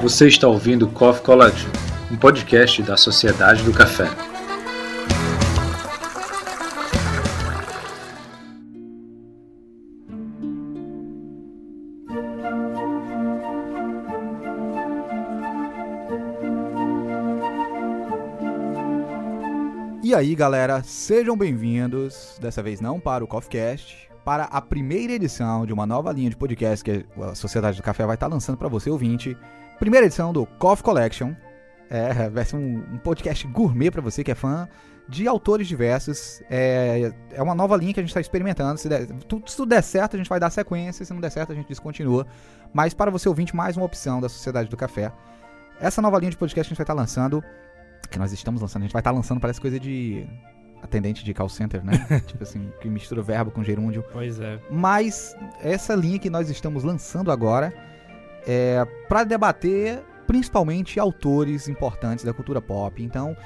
Você está ouvindo Coffee Collection, um podcast da Sociedade do Café. E aí, galera, sejam bem-vindos, dessa vez não para o CoffeeCast, para a primeira edição de uma nova linha de podcast que a Sociedade do Café vai estar lançando para você, ouvinte. Primeira edição do Coffee Collection. É, vai ser um, um podcast gourmet para você que é fã de autores diversos. É, é uma nova linha que a gente está experimentando. Se, der, tudo, se tudo der certo, a gente vai dar sequência. Se não der certo, a gente descontinua. Mas para você ouvinte, mais uma opção da Sociedade do Café. Essa nova linha de podcast que a gente vai estar lançando que nós estamos lançando. A gente vai estar lançando, parece coisa de atendente de call center, né? tipo assim, que mistura verbo com gerúndio. Pois é. Mas essa linha que nós estamos lançando agora é para debater principalmente autores importantes da cultura pop. Então,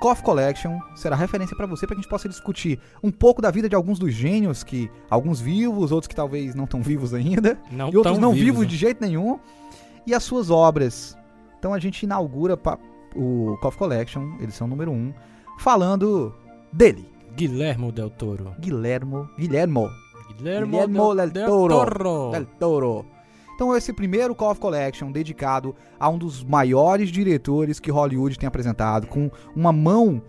Coffee Collection será referência para você para que a gente possa discutir um pouco da vida de alguns dos gênios que alguns vivos, outros que talvez não estão vivos ainda, Não e outros não vivos, vivos né? de jeito nenhum, e as suas obras. Então a gente inaugura o Coffee Collection, edição número 1, falando dele, Guilhermo Del Toro. Guilhermo, Guilhermo Guilhermo, Guillermo del Del Toro. Toro. del Toro. Então esse primeiro Coffee Collection dedicado a um dos maiores diretores que Hollywood tem apresentado, com uma mão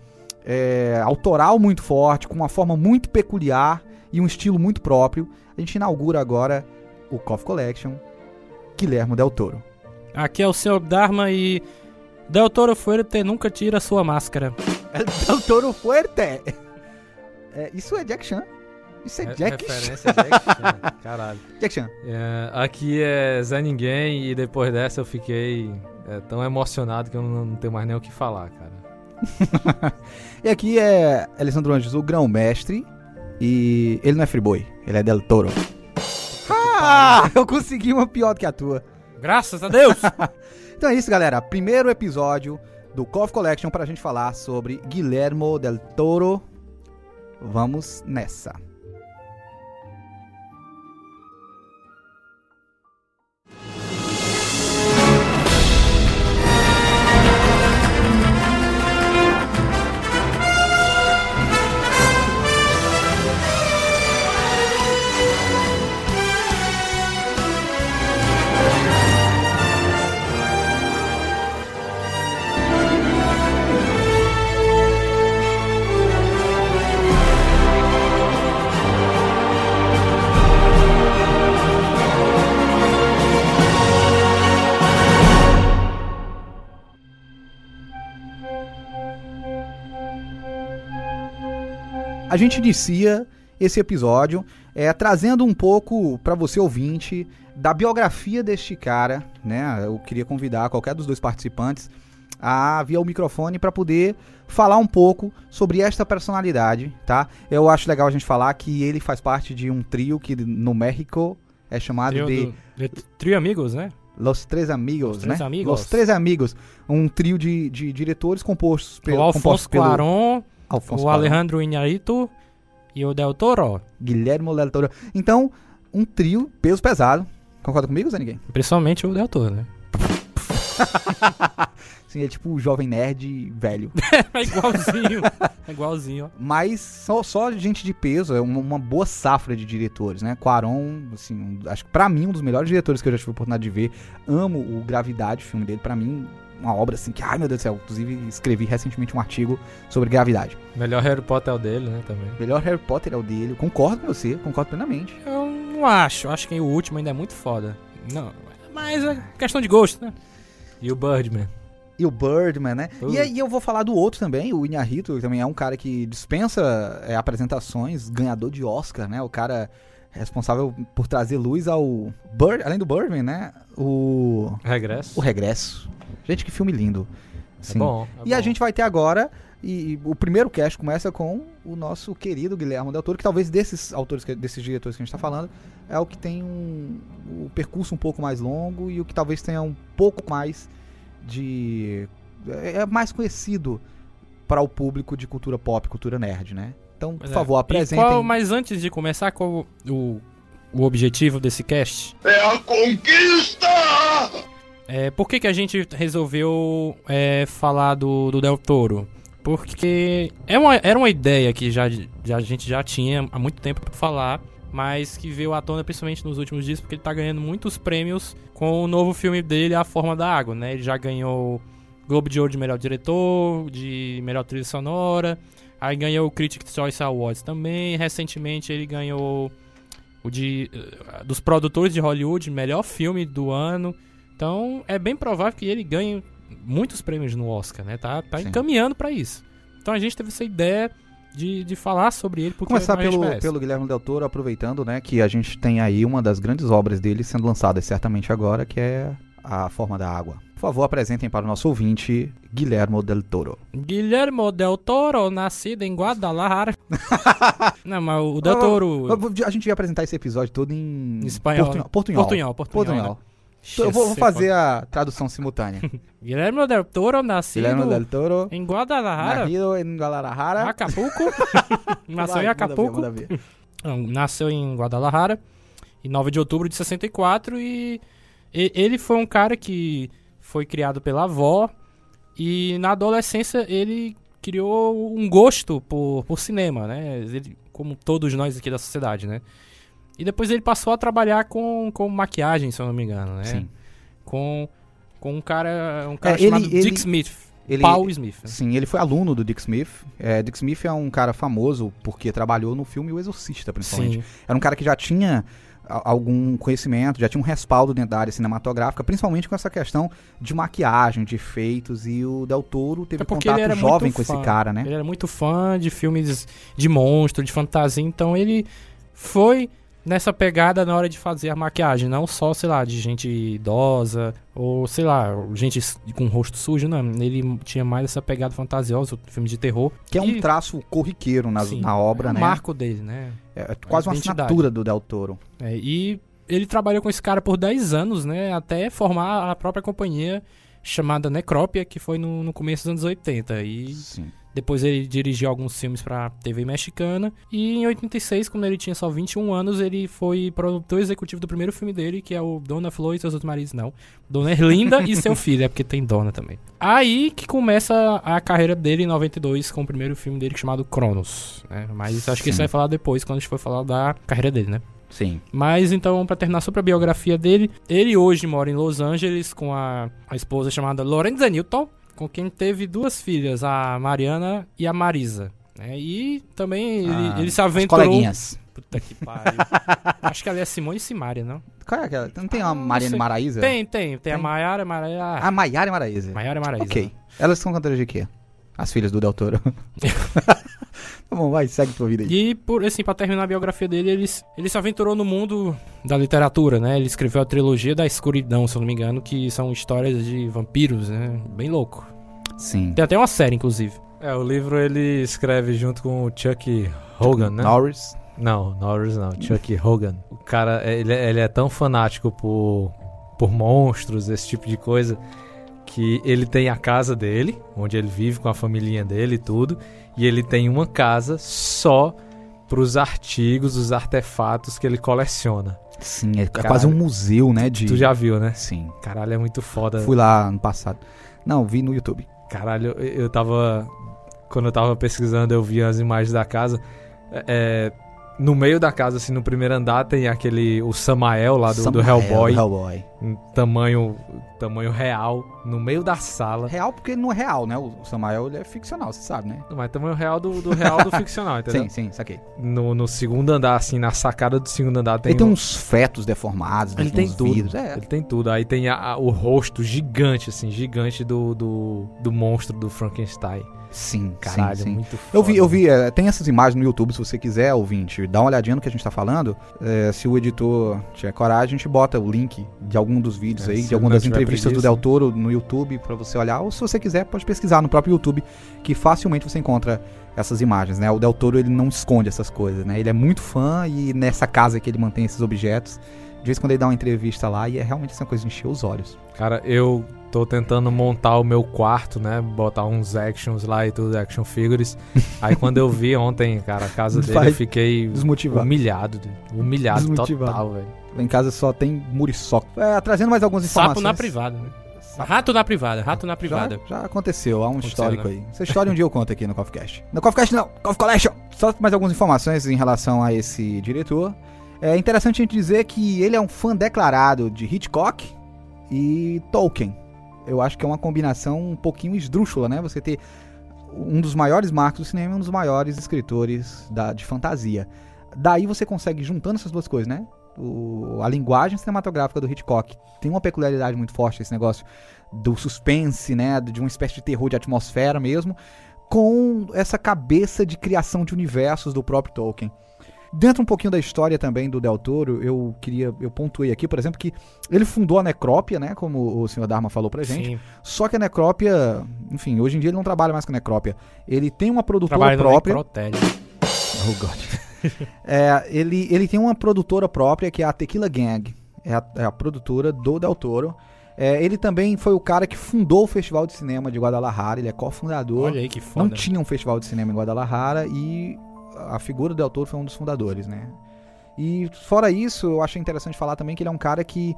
é, autoral muito forte, com uma forma muito peculiar e um estilo muito próprio. A gente inaugura agora o Coffee Collection, Guilhermo Del Toro. Aqui é o seu Dharma e Del Toro Fuerte nunca tira sua máscara. Del Toro Fuerte! É, isso é Jack Chan. Isso é Re- Jack Referência a Jack Chan. Caralho. Jack Chan. É, aqui é Zé Ninguém e depois dessa eu fiquei é, tão emocionado que eu não, não tenho mais nem o que falar, cara. E aqui é Alessandro Anjos, o grão-mestre. E ele não é Friboi, ele é Del Toro. Ah, eu consegui uma pior do que a tua. Graças a Deus! Então é isso, galera. Primeiro episódio do Coffee Collection para a gente falar sobre Guillermo Del Toro. Vamos nessa. A gente inicia esse episódio é, trazendo um pouco para você ouvinte da biografia deste cara, né? Eu queria convidar qualquer dos dois participantes a vir ao microfone para poder falar um pouco sobre esta personalidade, tá? Eu acho legal a gente falar que ele faz parte de um trio que no México é chamado Trio, de do, de Trio Amigos, né? Los Três Amigos, Los Três né? Amigos. Los Três Amigos, um trio de, de diretores compostos o pelo Alfonso compostos pelo Cuarón, Alfonso o. Alejandro Iñárritu e o Del Toro. Guilherme Del Toro. Então, um trio peso pesado. Concorda comigo, Zé Ninguém? Principalmente o Del Toro, né? Sim, é tipo o jovem nerd velho. É igualzinho. é igualzinho, ó. Mas só, só gente de peso, é uma, uma boa safra de diretores, né? Quaron, assim, um- acho que pra mim um dos melhores diretores que eu já tive a oportunidade de ver. Amo o Gravidade, o filme dele. Pra mim, uma obra assim que, ai meu Deus do céu. Inclusive, escrevi recentemente um artigo sobre Gravidade. Melhor Harry Potter é o dele, né, também. Melhor Harry Potter é o dele. Concordo com você, concordo plenamente. Eu não acho. Acho que o último ainda é muito foda. Não, mas é questão de gosto, né? E o Birdman. E o Birdman, né? Uh. E aí eu vou falar do outro também, o Inharito, que também é um cara que dispensa é, apresentações, ganhador de Oscar, né? O cara responsável por trazer luz ao Bird, além do Birdman, né? O Regresso. o Regresso. Gente, que filme lindo. É Sim. bom. é E a bom. gente vai ter agora e, e o primeiro cast começa com o nosso querido Guilherme Del Toro, que talvez desses autores, que- desses diretores que a gente está falando, é o que tem um, o percurso um pouco mais longo e o que talvez tenha um pouco mais de é é mais conhecido para o público de cultura pop, cultura nerd, né? Então, por é. favor, apresentem. qual- mas antes de começar, qual o, o objetivo desse cast? É a conquista! É, por que, que a gente resolveu é, falar do, do Del Toro? Porque é uma, era uma ideia que já, já, a gente já tinha há muito tempo pra falar, mas que veio à tona principalmente nos últimos dias, porque ele tá ganhando muitos prêmios com o novo filme dele, A Forma da Água, né? Ele já ganhou Globo de Ouro de melhor diretor, de melhor trilha sonora, aí ganhou o Critics' Choice Awards também, recentemente ele ganhou o de uh, dos produtores de Hollywood, melhor filme do ano. Então, é bem provável que ele ganhe muitos prêmios no Oscar, né? Tá, tá Sim. encaminhando pra isso. Então a gente teve essa ideia de, de falar sobre ele porque Começar gente pelo, pelo Guilherme Del Toro, aproveitando, né, que a gente tem aí uma das grandes obras dele sendo lançada certamente agora, que é A Forma da Água. Por favor, apresentem para o nosso ouvinte, Guilherme Del Toro. Guillermo Del Toro, nascido em Guadalajara. Não, mas o Del Toro... A gente ia apresentar esse episódio todo em... Espanhol, Portunhol. né? Portunhol. Portunhol, portunhol, Portunhol. né? Eu vou, vou fazer a tradução simultânea. Guillermo Del Toro, nascido Guilherme Del Toro, em Guadalajara, nascido em Guadalajara. Acapulco. nasceu em Acapulco. ver. Não, nasceu em Guadalajara em 9 de outubro de 64 e, e ele foi um cara que foi criado pela avó e na adolescência ele criou um gosto por, por cinema, né? Ele, como todos nós aqui da sociedade, né? E depois ele passou a trabalhar com, com maquiagem, se eu não me engano, né? Sim. Com, com um cara, um cara É, ele- chamado ele- Dick Smith. Ele, Paul Smith. né? Sim, ele foi aluno do Dick Smith. É, Dick Smith é um cara famoso porque trabalhou no filme O Exorcista, principalmente. Sim. Era um cara que já tinha algum conhecimento, já tinha um respaldo dentro da área cinematográfica, principalmente com essa questão de maquiagem, de efeitos, e o Del Toro teve É contato ele jovem com esse fã. cara, né? Ele era muito fã de filmes de monstro, de fantasia, então ele foi nessa pegada na hora de fazer a maquiagem, não só, sei lá, de gente idosa ou, sei lá, gente com rosto sujo, não. Ele tinha mais essa pegada fantasiosa, filme de terror. Que é um traço corriqueiro na, Sim, na obra, é o né? marco dele, né? É quase uma identidade. assinatura do Del Toro. É, e ele trabalhou com esse cara por 10 anos, né? Até formar a própria companhia chamada Necrópia, que foi no, no começo dos anos 80. E Sim. Depois ele dirigiu alguns filmes pra TV mexicana. E em 86, quando ele tinha só 21 anos, ele foi produtor executivo do primeiro filme dele, que é o Dona Flor e seus outros maridos, não. Dona Erlinda e seu filho, é porque tem Dona também. Aí que começa a carreira dele em 92 com o primeiro filme dele chamado Cronos. né? Mas acho que isso vai falar depois, quando a gente for falar da carreira dele, né? Sim. Mas então, pra terminar sobre a biografia dele, ele hoje mora em Los Angeles com a, a esposa chamada Lorenza Newton, com quem teve duas filhas, a Mariana e a Marisa. né? E também ele, Ah, ele se As aventurou. coleguinhas. Puta que pariu. Acho que ela é Simone e Simária, não? Qual é aquela? Não tem Ah, não Mariana sei. Maraíza? Tem, tem. Tem, a Tem? Maiara, Maraíza. A Maiara e Maraíza. Maiara e Maraíza. Ok. Elas são cantoras de quê? As filhas do Del Toro. tá bom, vai, segue tua vida aí. E, por, assim, pra terminar a biografia dele, ele, ele se aventurou no mundo da literatura, né? Ele escreveu a trilogia da escuridão, se eu não me engano, que são histórias de vampiros, né? Bem louco. Sim. Tem até uma série, inclusive. É, o livro ele escreve junto com o Chuck Hogan, né? Norris. Não, Norris não, Chuck Hogan. O cara, é- ele, é- ele é tão fanático por, por monstros, esse tipo de coisa, que ele tem a casa dele, onde ele vive com a família dele e tudo, e ele tem uma casa só pros artigos, os artefatos que ele coleciona. Sim, é Caralho. quase um museu, né? De... Tu já viu, né? Sim. Caralho, é muito foda. Fui lá ano passado. Não, vi no YouTube. Caralho, eu, eu tava. Quando eu tava pesquisando, eu vi as imagens da casa. É, é, no meio da casa, assim, no primeiro andar, tem aquele. O Samael lá do, do Samael, Hellboy. do Hellboy. Em tamanho, tamanho real. No meio da sala. Real porque não é real, né? O Samael ele é ficcional, você sabe, né? Mas tamanho real do, do real do ficcional, entendeu? Sim, sim, saquei. No, no segundo andar, assim, na sacada do segundo andar, tem. Ele tem um- uns fetos deformados, Ele tem uns tudo. vidros. É, Ele tem tudo. Aí tem a- a- o rosto gigante, assim, gigante do, do, do monstro do Frankenstein. Sim, Caralho, sim, sim. muito foda. Eu vi, eu vi, é, tem essas imagens no YouTube, se você quiser, ouvinte, dá uma olhadinha no que a gente tá falando. É, se o editor tiver coragem, a gente bota o link de algum dos vídeos É, aí, de alguma das entrevistas do preguiça. Del Toro no YouTube pra você olhar. Ou se você quiser, pode pesquisar no próprio YouTube, que facilmente você encontra essas imagens, né? O Del Toro, ele não esconde essas coisas, né? Ele é muito fã e nessa casa que ele mantém esses objetos, de vez em quando ele dá uma entrevista lá e é realmente essa coisa de encher os olhos. Cara, eu tô tentando montar o meu quarto, né? Botar uns actions lá e tudo, action figures. Aí quando eu vi ontem, cara, a casa dele, Vai eu fiquei desmotivado. humilhado. Humilhado Desmotivado. total, velho. Lá em casa só tem muriçoca. É, trazendo mais algumas Sapo informações. na privada, né? Rato na privada, rato na privada. Já, já aconteceu, há um Aconteceu, histórico né? aí. Essa história um dia eu conto aqui no CoffeeCast. No CoffeeCast não, Coffee Collection! Só mais algumas informações em relação a esse diretor. É interessante a gente dizer que ele é um fã declarado de Hitchcock e Tolkien. Eu acho que é uma combinação um pouquinho esdrúxula, né? Você ter um dos maiores marcos do cinema e um dos maiores escritores da, de fantasia. Daí você consegue, juntando essas duas coisas, né? O- a linguagem cinematográfica do Hitchcock tem uma peculiaridade muito forte, esse negócio do suspense, né? De uma espécie de terror de atmosfera mesmo, com essa cabeça de criação de universos do próprio Tolkien. Dentro um pouquinho da história também do Del Toro, eu queria, eu pontuei aqui, por exemplo, que ele fundou a Necrópia, né? Como o senhor Dharma falou pra gente. Sim. Só que a Necrópia, enfim, hoje em dia ele não trabalha mais com a Necrópia. Ele tem uma produtora Trabalha no própria. Necrotério. Oh, God. É, ele, ele tem uma produtora própria que é a Tequila Gang. É a, é a produtora do Del Toro. É, ele também foi o cara que fundou o Festival de Cinema de Guadalajara. Ele é cofundador. Olha aí que Não foda. tinha um festival de cinema em Guadalajara e a figura do Del Toro foi um dos fundadores, né? E fora isso, eu achei interessante falar também que ele é um cara que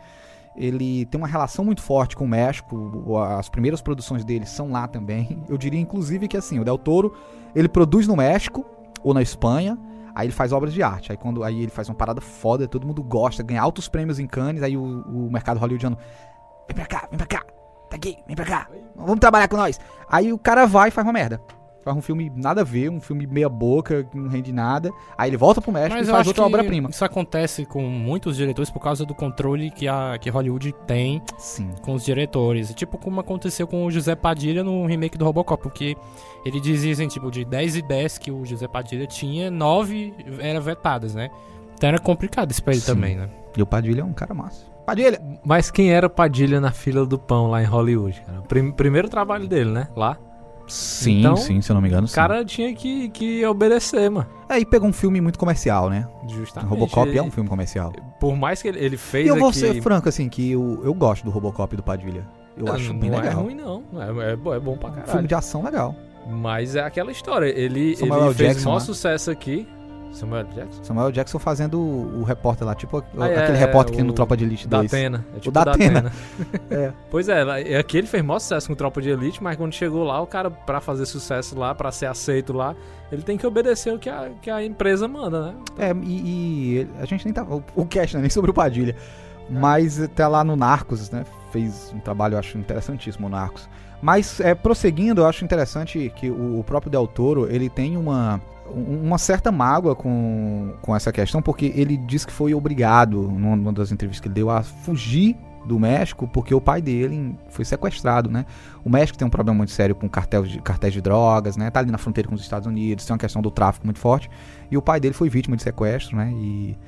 ele tem uma relação muito forte com o México. As primeiras produções dele são lá também. Eu diria inclusive que assim, o Del Toro, ele produz no México ou na Espanha, aí ele faz obras de arte. Aí quando aí ele faz uma parada foda, todo mundo gosta, ganha altos prêmios em Cannes, aí o, o mercado hollywoodiano vem pra cá, vem pra cá. Tá aqui, vem pra cá. Vamos trabalhar com nós. Aí o cara vai e faz uma merda. Faz um filme nada a ver, um filme meia boca, que não rende nada. Aí ele volta pro México Mas e faz outra obra-prima. isso acontece com muitos diretores por causa do controle que, a, que Hollywood tem Sim. com os diretores. Tipo como aconteceu com o José Padilha no remake do Robocop, porque ele dizia assim, tipo, de 10 ideias que o José Padilha tinha, 9 eram vetadas, né? Então era complicado isso pra ele Sim. também, né? E o Padilha é um cara massa. Padilha! Mas quem era Padilha na fila do pão lá em Hollywood? cara? Primeiro trabalho dele, né? Lá. Sim, Então, sim, se eu não me engano, O sim. cara tinha que, que obedecer, mano. É, e pegou um filme muito comercial, né? Justamente. Robocop Ele- é um filme comercial. Por mais que ele, ele fez E eu vou aqui... ser franco, assim, que eu, eu gosto do Robocop do Padilha. Eu Não, acho não bem é legal. ruim, não. É, é, bo- é bom pra Um caralho. filme de ação legal. Mas é aquela história. Ele, Samuel ele fez Jackson, maior né? sucesso aqui. Samuel Jackson? Samuel Jackson fazendo o, o repórter lá, tipo Ah, é, aquele é, repórter que tem o no Tropa de Elite 2. Da Atena. É tipo da da Atena. Atena. É. Pois é, lá- é aqui ele fez maior sucesso com Tropa de Elite, mas quando chegou lá, o cara, pra fazer sucesso lá, pra ser aceito lá, ele tem que obedecer o que a, que a empresa manda, né? É, e, e a gente nem tava. O, o cast não é nem sobre o Padilha. Mas até lá no Narcos, né? Fez um trabalho, eu acho, interessantíssimo no Narcos. Mas, é, prosseguindo, eu acho interessante que o, o próprio Del Toro, ele tem uma, um- uma certa mágoa com, com essa questão, porque ele diz que foi obrigado, numa, numa das entrevistas que ele deu, a fugir do México, porque o pai dele foi sequestrado, né? O México tem um problema muito sério com cartéis de, cartéis de drogas, né? Tá ali na fronteira com os Estados Unidos, tem uma questão do tráfico muito forte. E o pai dele foi vítima de sequestro, né? E,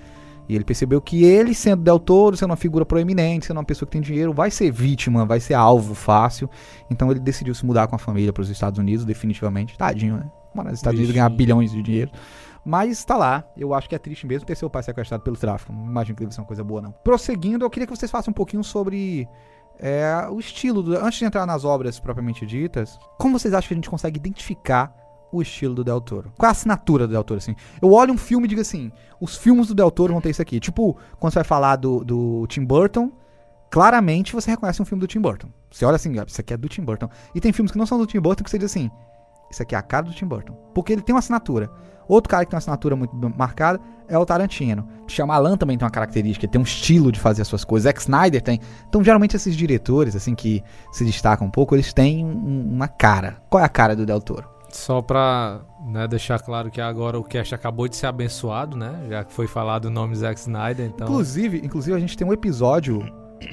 e ele percebeu que ele, sendo Del Toro, sendo uma figura proeminente, sendo uma pessoa que tem dinheiro, vai ser vítima, vai ser alvo fácil. Então ele decidiu se mudar com a família para os Estados Unidos, definitivamente. Tadinho, né? Morar nos Estados Unidos ganhar bilhões de dinheiro. Mas tá lá. Eu acho que é triste mesmo ter seu pai sequestrado pelo tráfico. Não imagino que deve ser uma coisa boa, não. Prosseguindo, eu queria que vocês façam um pouquinho sobre é, o estilo. Do, antes de entrar nas obras propriamente ditas, como vocês acham que a gente consegue identificar o estilo do Del Toro? Qual é a assinatura do Del Toro, assim? Eu olho um filme e digo assim, os filmes do Del Toro vão ter isso aqui. Tipo, quando você vai falar do, do Tim Burton, claramente você reconhece um filme do Tim Burton. Você olha assim, ah, isso aqui é do Tim Burton. E tem filmes que não são do Tim Burton que você diz assim, isso aqui é a cara do Tim Burton. Porque ele tem uma assinatura. Outro cara que tem uma assinatura muito marcada é o Tarantino. Shyamalan também tem uma característica, ele tem um estilo de fazer as suas coisas. Zack Snyder tem. Então, geralmente, esses diretores, assim, que se destacam um pouco, eles têm um- uma cara. Qual é a cara do Del Toro? Só pra né, deixar claro que agora o cast acabou de ser abençoado, né? Já que foi falado o nome Zack Snyder, então... Inclusive, inclusive, a gente tem um episódio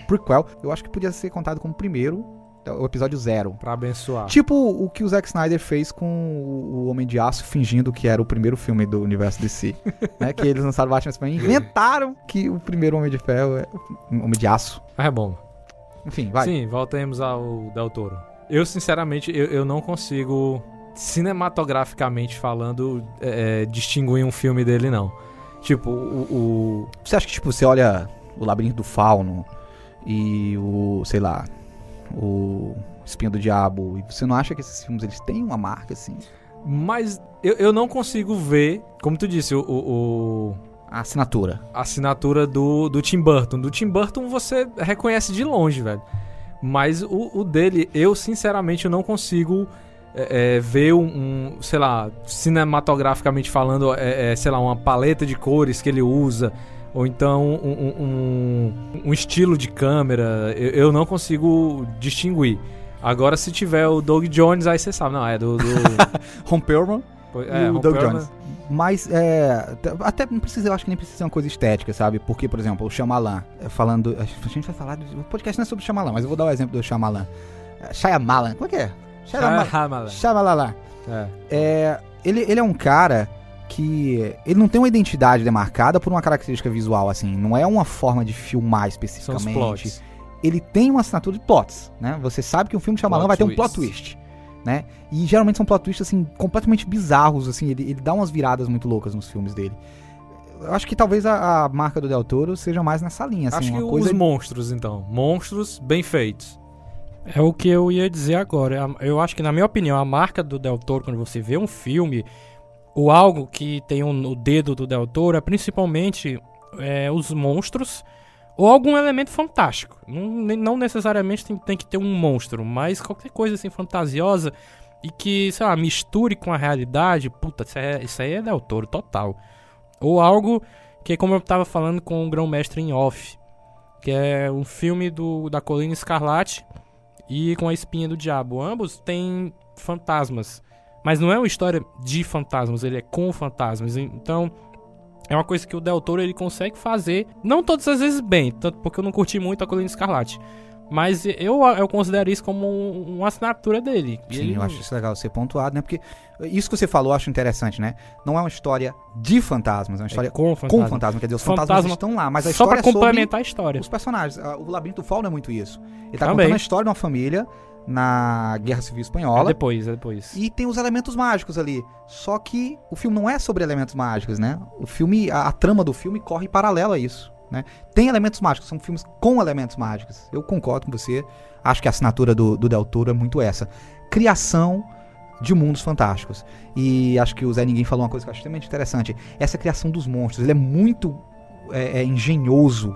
prequel, eu acho que podia ser contado como primeiro, o episódio zero. Pra abençoar. Tipo o que o Zack Snyder fez com o Homem de Aço, fingindo que era o primeiro filme do universo DC. né? Que eles lançaram Batman Superman e inventaram que o primeiro Homem de Ferro é Homem de Aço. Mas é bom. Enfim, vai. Sim, voltemos ao Del Toro. Eu, sinceramente, eu, eu não consigo, cinematograficamente falando, é, é, distinguir um filme dele, não. Tipo, o... o- Você acha que, tipo, você olha o Labirinto do Fauno e o, sei lá, o Espinho do Diabo, e você não acha que esses filmes eles têm uma marca, assim? Mas eu, eu não consigo ver, como tu disse, o- o- A assinatura. a assinatura do, do Tim Burton. Do Tim Burton você reconhece de longe, velho. Mas o, o dele, eu sinceramente eu não consigo é, é, ver um, um, sei lá, cinematograficamente falando, é, é, sei lá, uma paleta de cores que ele usa, ou então um, um, um estilo de câmera, eu, eu, não consigo distinguir. Agora, se tiver o Doug Jones, aí você sabe, não, é do. do... Ron Perlman é, o Doug Jones. Mas, é, até não precisa, eu acho que nem precisa ser uma coisa estética, sabe? Porque, por exemplo, o Shyamalan, é, falando, a gente vai falar, o podcast não é sobre o Shyamalan, mas eu vou dar o um exemplo do Shyamalan. É, Shyamalan, como é que é? Shyamalan. Shyamalan. É. é. ele, ele é um cara que ele não tem uma identidade demarcada por uma característica visual, assim, não é uma forma de filmar especificamente. São os plots. Ele tem uma assinatura de plots, né? Você sabe que um filme de Shyamalan vai ter um plot twist né? E geralmente são plot twists, assim, completamente bizarros, assim, ele, ele dá umas viradas muito loucas nos filmes dele. Eu acho que talvez a, a marca do Del Toro seja mais nessa linha, assim, acho uma que coisa... os monstros, então. Monstros bem feitos. É o que eu ia dizer agora. Eu acho que, na minha opinião, a marca do Del Toro, quando você vê um filme, ou algo que tem um, o dedo do Del Toro, é principalmente é, os monstros ou algum elemento fantástico. Não, não necessariamente tem, tem, que ter um monstro, mas qualquer coisa assim fantasiosa e que, sei lá, misture com a realidade. Puta, isso, é, isso aí é Del Toro total. Ou algo que, como eu tava falando com o Grão-Mestre em Off, que é um filme do, da Colina Escarlate e com a Espinha do Diabo. Ambos têm fantasmas. Mas não é uma história de fantasmas, ele é com fantasmas. Então, é uma coisa que o Del Toro ele consegue fazer, não todas as vezes bem, tanto porque eu não curti muito a Colina Escarlate. Mas eu, eu considero isso como um, uma assinatura dele. Sim, ele... eu acho isso legal ser pontuado, né? Porque isso que você falou eu acho interessante, né? Não é uma história de fantasmas, é uma história é com, fantasma. com fantasma. Quer dizer, os fantasma, fantasmas estão lá, mas a Só história pra complementar a história. Os personagens. O Labirinto do Fauno é muito isso. Ele tá Também. contando a história de uma família na Guerra Civil Espanhola. É depois, é depois. E tem os elementos mágicos ali. Só que o filme não é sobre elementos mágicos, né? O filme, a, a trama do filme corre paralelo a isso. Né? Tem elementos mágicos, são filmes com elementos mágicos. Eu concordo com você. Acho que a assinatura do, do Del Toro é muito essa. Criação de mundos fantásticos. E acho que o Zé Ninguém falou uma coisa que eu acho extremamente interessante. Essa criação dos monstros. Ele é muito é, é, engenhoso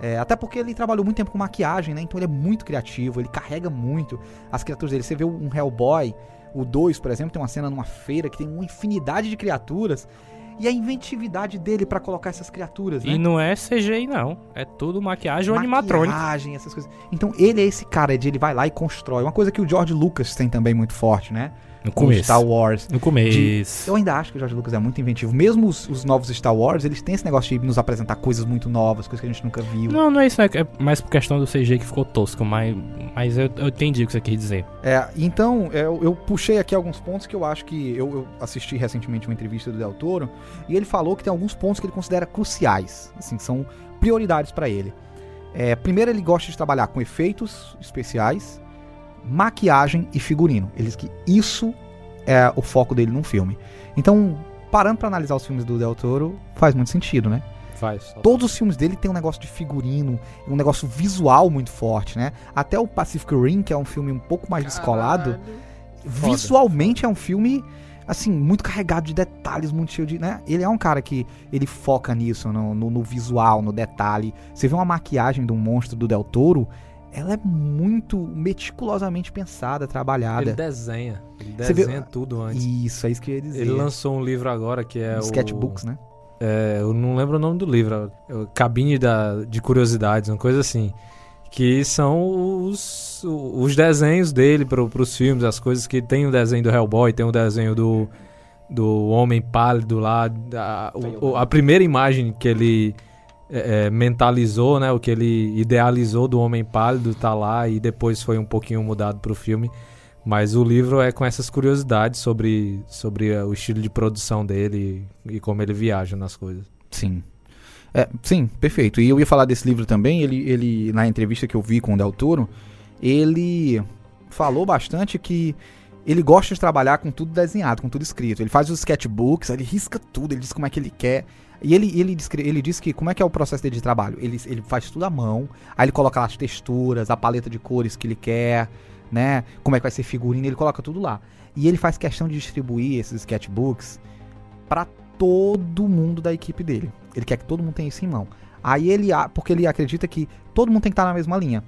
é, até porque ele trabalhou muito tempo com maquiagem, né? Então ele é muito criativo, ele carrega muito as criaturas dele. Você vê um Hellboy, o 2, por exemplo, tem uma cena numa feira que tem uma infinidade de criaturas. E a inventividade dele para colocar essas criaturas, né? E não é CGI, não. É tudo maquiagem ou animatrônica. Maquiagem, essas coisas. Então ele é esse cara de ele vai lá e constrói. Uma coisa que o George Lucas tem também muito forte, né? No começo. Star Wars. No começo. De, eu ainda acho que o George Lucas é muito inventivo. Mesmo os, os, novos Star Wars, eles têm esse negócio de nos apresentar coisas muito novas, coisas que a gente nunca viu. Não, não é isso. É, é mais por questão do CG que ficou tosco, mas, mas eu, eu entendi o que você quer dizer. É, então, eu, eu puxei aqui alguns pontos que eu acho que... Eu, eu, assisti recentemente uma entrevista do Del Toro, e ele falou que tem alguns pontos que ele considera cruciais. Assim, são prioridades para ele. É, primeiro, ele gosta de trabalhar com efeitos especiais, maquiagem e figurino. Ele diz que isso é o foco dele num filme. Então, parando para analisar os filmes do Del Toro, faz muito sentido, né? Faz. Todos os filmes dele tem um negócio de figurino, um negócio visual muito forte, né? Até o Pacific Rim, que é um filme um pouco mais descolado, visualmente é um filme assim, muito carregado de detalhes, muito cheio de, né? Ele é um cara que ele foca nisso, no, no, no visual, no detalhe. Você vê uma maquiagem de um monstro do Del Toro, ela é muito meticulosamente pensada, trabalhada. Ele desenha. Ele desenha vê... tudo antes. Isso, é isso que eu ia dizer. Ele lançou um livro agora que é um o... Sketchbooks, né? É, eu não lembro o nome do livro. É Cabine da, de Curiosidades, uma coisa assim. Que são os, os desenhos dele para os filmes, as coisas que tem o desenho do Hellboy, tem o desenho do, do Homem Pálido lá. A, o, a primeira imagem que ele é, é, mentalizou, né? O que ele idealizou do Homem Pálido tá lá e depois foi um pouquinho mudado pro filme. Mas o livro é com essas curiosidades sobre, sobre é, o estilo de produção dele e, e como ele viaja nas coisas. Sim. É, sim, perfeito. E eu ia falar desse livro também, ele, ele na entrevista que eu vi com o Del Toro, ele falou bastante que ele gosta de trabalhar com tudo desenhado, com tudo escrito. Ele faz os sketchbooks, ele risca tudo, ele diz como é que ele quer. E ele, ele, ele diz que como é que é o processo dele de trabalho? Ele, ele faz tudo à mão, aí ele coloca lá as texturas, a paleta de cores que ele quer, né? Como é que vai ser figurino, ele coloca tudo lá. E ele faz questão de distribuir esses sketchbooks para todo mundo da equipe dele. Ele quer que todo mundo tenha isso em mão. Aí ele, porque ele acredita que todo mundo tem que estar na mesma linha.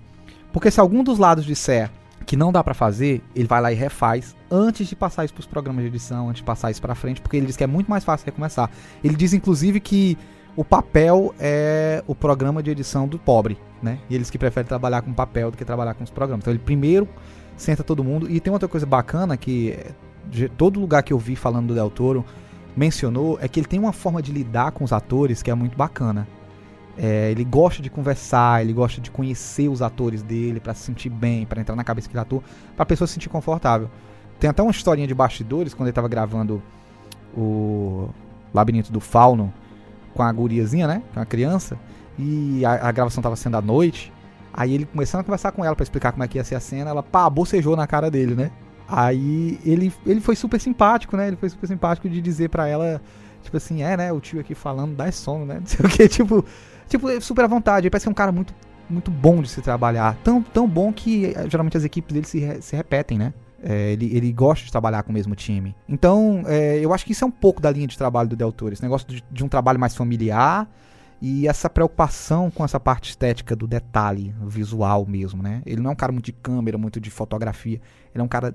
Porque se algum dos lados disser que não dá pra fazer, ele vai lá e refaz antes de passar isso pros programas de edição, antes de passar isso pra frente, porque ele diz que é muito mais fácil recomeçar. Ele diz inclusive que o papel é o programa de edição do pobre, né? E eles que preferem trabalhar com papel do que trabalhar com os programas. Então ele primeiro senta todo mundo e tem outra coisa bacana que todo lugar que eu vi falando do Del Toro mencionou é que ele tem uma forma de lidar com os atores que é muito bacana. É, ele gosta de conversar, ele gosta de conhecer os atores dele para se sentir bem, para entrar na cabeça daquele ator, para a pessoa se sentir confortável. Tem até uma historinha de bastidores quando ele tava gravando o Labirinto do Fauno com a guriazinha, né? Com a criança, e a, a gravação tava sendo à noite. Aí ele começando a conversar com ela para explicar como é que ia ser a cena, ela pá, bocejou na cara dele, né? Aí ele, ele foi super simpático, né? Ele foi super simpático de dizer para ela, tipo assim, é, né? O tio aqui falando, dá sono, né? Não sei o que, tipo, tipo, super à vontade. Ele parece que é um cara muito, muito bom de se trabalhar. Tão, tão bom que eh, geralmente as equipes dele se, se repetem, né? É, ele, ele gosta de trabalhar com o mesmo time. Então, é, eu acho que isso é um pouco da linha de trabalho do Del Toro. Esse negócio de, de um trabalho mais familiar e essa preocupação com essa parte estética do detalhe visual mesmo, né? Ele não é um cara muito de câmera, muito de fotografia. Ele é um cara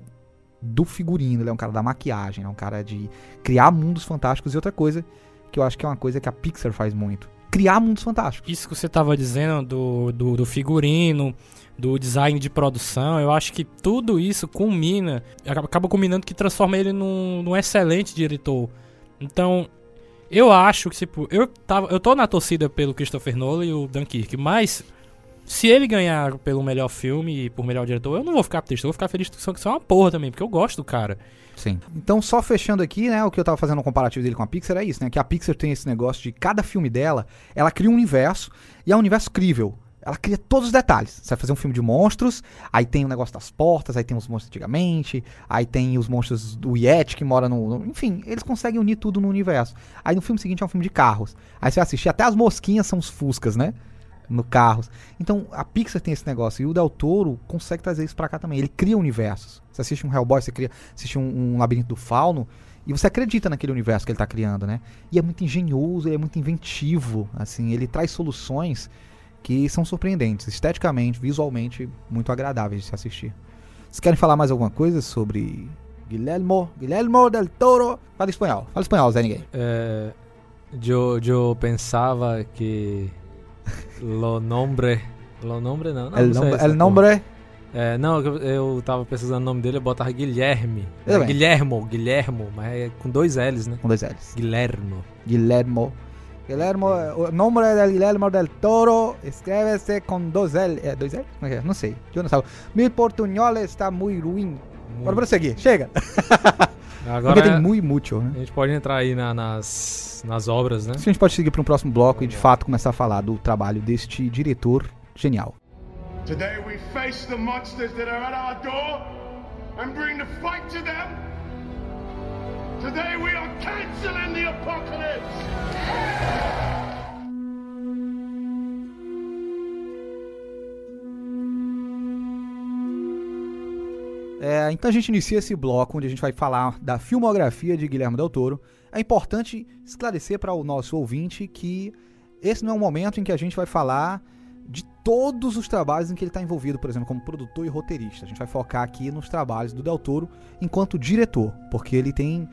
do figurino, ele é um cara da maquiagem, ele é um cara de criar mundos fantásticos. E outra coisa que eu acho que é uma coisa que a Pixar faz muito. Criar mundos fantásticos. Isso que você tava dizendo do, do, do figurino, do design de produção, eu acho que tudo isso culmina, acaba- culminando que transforma ele num, num excelente diretor. Então, eu acho que, tipo, eu, tava, eu tô na torcida pelo Christopher Nolan e o Dunkirk, mas se ele ganhar pelo melhor filme e por melhor diretor, eu não vou ficar triste, eu vou ficar feliz que isso é uma porra também, porque eu gosto do cara. Sim. Então, só fechando aqui, né, o que eu tava fazendo um comparativo dele com a Pixar é isso, né, que a Pixar tem esse negócio de cada filme dela, ela cria um universo, e é um universo crível. Ela cria todos os detalhes. Você vai fazer um filme de monstros, aí tem o negócio das portas, aí tem os monstros antigamente, aí tem os monstros do Yeti que mora no, no- Enfim, eles conseguem unir tudo no universo. Aí no filme seguinte é um filme de carros. Aí você vai assistir, até as mosquinhas são os Fuscas, né? No carros. Então a Pixar tem esse negócio. E o Del Toro consegue trazer isso pra cá também. Ele cria universos. Você assiste um Hellboy, você cria, assiste um, um Labirinto do Fauno. E você acredita naquele universo que ele tá criando, né? E é muito engenhoso, ele é muito inventivo. Assim, ele traz soluções que são surpreendentes, esteticamente, visualmente, muito agradáveis de se assistir. Vocês querem falar mais alguma coisa sobre Guillermo, Guillermo del Toro? Fala espanhol, fala espanhol, Zé Ninguém. Eh, yo, yo pensaba que lo nombre. Lo nombre não. não El, não nom- el nombre É, não, eu, eu tava pesquisando o nome dele, eu botava Guilherme. É. Guilhermo, Guilhermo, mas é com dois L's, né? com dois L's. Guilhermo. Guillermo. Guillermo, o nombre del Guillermo del Toro escreve-se com dois L. É, dois L? Como é é? Não sei. Eu não sei. Meu portunhol está muito ruim. Bora prosseguir. Chega. Agora Porque tem muito mucho, né? a gente pode entrar aí na- nas, nas obras, né? Que a gente pode seguir para um próximo bloco e de fato começar a falar do trabalho deste diretor genial. Today we face the monsters that are at our door and bring the fight to them. Today we are canceling the apocalypse. É, então a gente inicia esse bloco onde a gente vai falar da filmografia de Guilherme Del Toro. É importante esclarecer para o nosso ouvinte que esse não é um momento em que a gente vai falar de todos os trabalhos em que ele está envolvido, por exemplo, como produtor e roteirista. A gente vai focar aqui nos trabalhos do Del Toro enquanto diretor, porque ele tem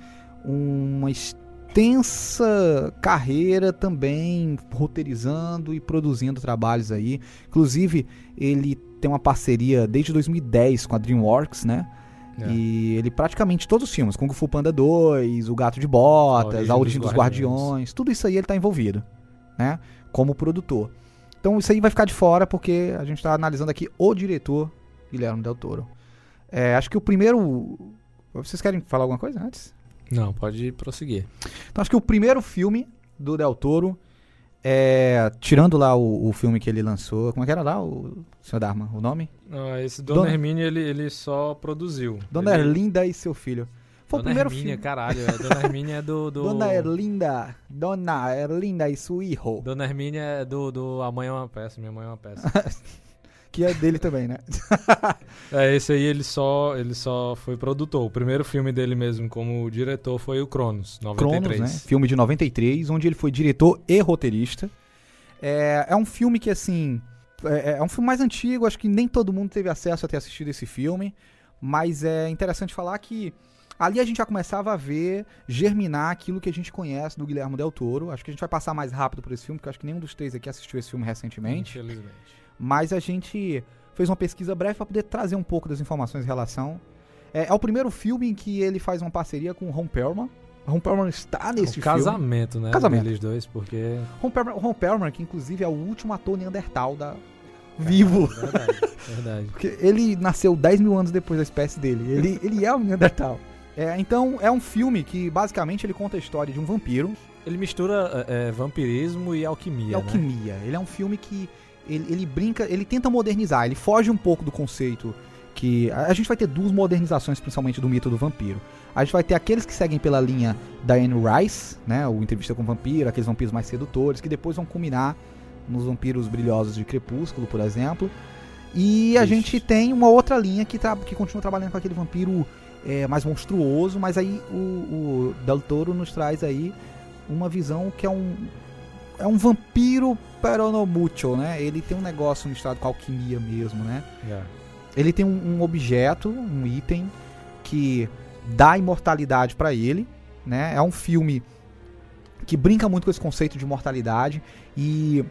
uma extensa carreira também roteirizando e produzindo trabalhos aí. Inclusive, ele tem uma parceria desde 2010 com a DreamWorks, né? É. E ele praticamente todos os filmes, Kung Fu Panda 2, O Gato de Botas, A A Origem Origem dos dos Guardiões, tudo isso aí ele tá envolvido, né? Como produtor. Então isso aí vai ficar de fora porque a gente tá analisando aqui o diretor Guilherme Del Toro. É, acho que o primeiro. Vocês querem falar alguma coisa antes? Não, pode prosseguir. Então acho que o primeiro filme do Del Toro é. Tirando lá o, o filme que ele lançou. Como é que era lá, o Sr. Dharma? O nome? Esse Dona, Dona- Hermínia, ele, ele só produziu. Dona ele... Erlinda e seu filho. Foi Dona o primeiro Hermínia, filme. caralho. é, Dona Hermínia é do... do... Dona Erlinda. Dona Erlinda e seu hijo. Dona Hermínia é do, do A Mãe é uma Peça, Minha Mãe é uma Peça. Que é dele também, né? é, esse aí ele só, ele só foi produtor. O primeiro filme dele mesmo como diretor foi o Cronos, 93. Cronos, né? Filme de 93, onde ele foi diretor e roteirista. É, é um filme que, assim, É, é um filme mais antigo, acho que nem todo mundo teve acesso a ter assistido esse filme. Mas é interessante falar que ali a gente já começava a ver germinar aquilo que a gente conhece do Guilherme Del Toro. Acho que a gente vai passar mais rápido por esse filme, porque acho que nenhum dos três aqui assistiu esse filme recentemente. Infelizmente. Mas a gente fez uma pesquisa breve para poder trazer um pouco das informações em relação. É, é o primeiro filme em que ele faz uma parceria com o Ron Perlman. Ron Perlman está nesse um filme. casamento, né? Casamento. Deles dois, porque. Ron Perlman, Ron Perlman, que inclusive é o último ator Neandertal da... vivo. Verdade, verdade. Porque ele nasceu 10 mil anos depois da espécie dele. Ele, ele é um Neandertal. É, então, é um filme que basicamente ele conta a história de um vampiro Ele mistura é, é, vampirismo e alquimia. e né? alquimia. Ele é um filme que ele, ele brinca, ele tenta modernizar, ele foge um pouco do conceito que. A, gente vai ter duas modernizações, principalmente do mito do vampiro. A gente vai ter aqueles que seguem pela linha da Anne Rice, né? O Entrevista com o Vampiro, aqueles vampiros mais sedutores, que depois vão culminar nos vampiros brilhosos de Crepúsculo, por exemplo. E a gente tem uma outra linha que, tra- que continua trabalhando com aquele vampiro é, mais monstruoso, mas aí o, o Del Toro nos traz aí uma visão que é um é um vampiro pero no mucho, né? Ele tem um negócio misturado com alquimia mesmo, né? É. Ele tem um, um objeto, um item que dá imortalidade pra ele, né? É um filme que brinca muito com esse conceito de imortalidade e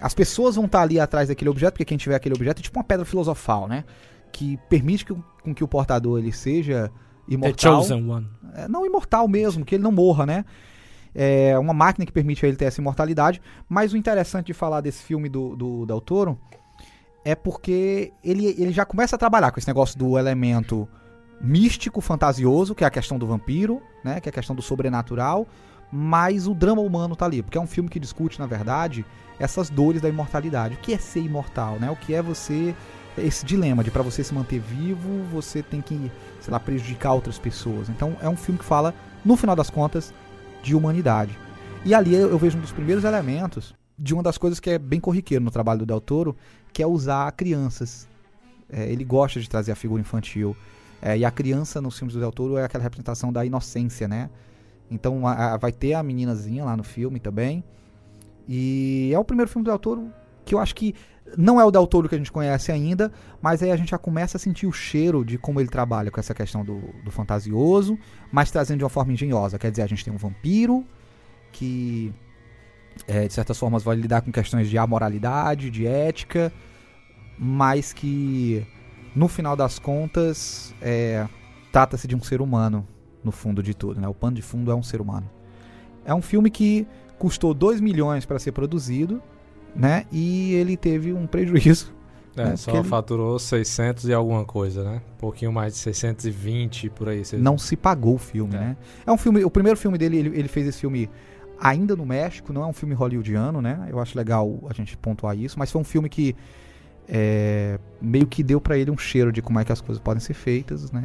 as pessoas vão estar ali atrás daquele objeto, porque quem tiver aquele objeto é tipo uma pedra filosofal, né? Que permite que, o- com que o portador ele seja The imortal. Chosen One. É, não imortal mesmo, que ele não morra, né? É uma máquina que permite a ele ter essa imortalidade. Mas o interessante de falar desse filme do, do Del Toro é porque ele, ele já começa a trabalhar com esse negócio do elemento místico, fantasioso, que é a questão do vampiro, né? Que é a questão do sobrenatural. Mas o drama humano tá ali, porque é um filme que discute, na verdade, essas dores da imortalidade. O que é ser imortal, né? O que é você esse dilema de pra você se manter vivo, você tem que, sei lá, prejudicar outras pessoas. Então é um filme que fala, no final das contas, de humanidade. E ali eu vejo um dos primeiros elementos de uma das coisas que é bem corriqueiro no trabalho do Del Toro, que é usar crianças. É, ele gosta de trazer a figura infantil. É, e a criança nos filmes do Del Toro é aquela representação da inocência, né? Então a- a- vai ter a meninazinha lá no filme também. E é o primeiro filme do Del Toro que eu acho que não é o Del Toro que a gente conhece ainda, mas aí a gente já começa a sentir o cheiro de como ele trabalha com essa questão do, do fantasioso, mas trazendo de uma forma engenhosa. Quer dizer, a gente tem um vampiro que, é, de certas formas, vai lidar com questões de amoralidade, de ética, mas que, no final das contas, é, trata-se de um ser humano, no fundo de tudo. Né? O pano de fundo é um ser humano. É um filme que custou 2 milhões para ser produzido, né? E ele teve um prejuízo. É, né? só ele faturou 600 e alguma coisa, né? Um pouquinho mais de 620 por aí. vocês- não se pagou o filme, É. né? É um filme, o primeiro filme dele, ele, ele fez esse filme ainda no México, não é um filme hollywoodiano, né? Eu acho legal a gente pontuar isso, mas foi um filme que é, meio que deu pra ele um cheiro de como é que as coisas podem ser feitas, né?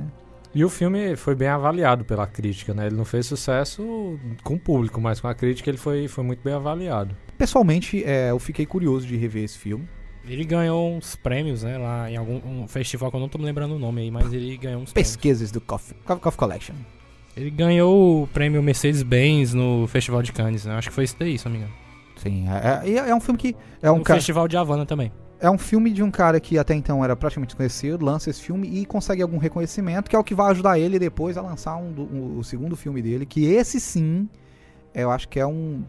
E o filme foi bem avaliado pela crítica, né? Ele não fez sucesso com o público, mas com a crítica ele foi, foi muito bem avaliado. Pessoalmente, é, eu fiquei curioso de rever esse filme. Ele ganhou uns prêmios, né, lá em algum um festival que eu não tô me lembrando o nome aí, mas ele ganhou uns prêmios. Pesquisas do Coffee, Coffee Collection. Ele ganhou o prêmio Mercedes-Benz no Festival de Cannes, né? Acho que foi isso daí, se não me engano. Sim, é, é, é um filme que é um no cara, Festival de Havana também. é um filme de um cara que até então era praticamente desconhecido, lança esse filme e consegue algum reconhecimento, que é o que vai ajudar ele depois a lançar um, um- o segundo filme dele, que esse sim, eu acho que é um,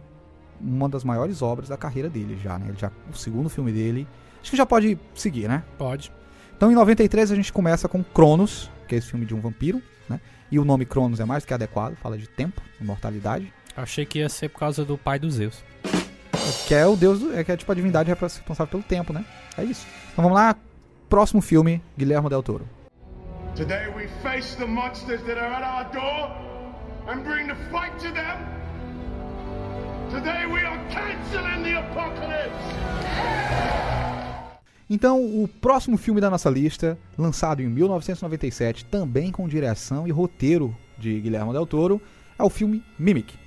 uma das maiores obras da carreira dele já, né? Ele já, o segundo filme dele, acho que já pode seguir, né? Pode. Então em 93 a gente começa com Cronos, que é esse filme de um vampiro, né? E o nome Cronos é mais do que adequado, fala de tempo, imortalidade, Achei que ia ser por causa do pai dos Zeus. que é o deus, do, é que é tipo a divindade responsável pelo tempo, né? É isso. Então vamos lá, próximo filme, Guilherme Del Toro. Today we face the monsters that are at our door and bring the fight to them. Então, o próximo filme da nossa lista, lançado em 1997, também com direção e roteiro de Guilherme Del Toro, é o filme Mimic.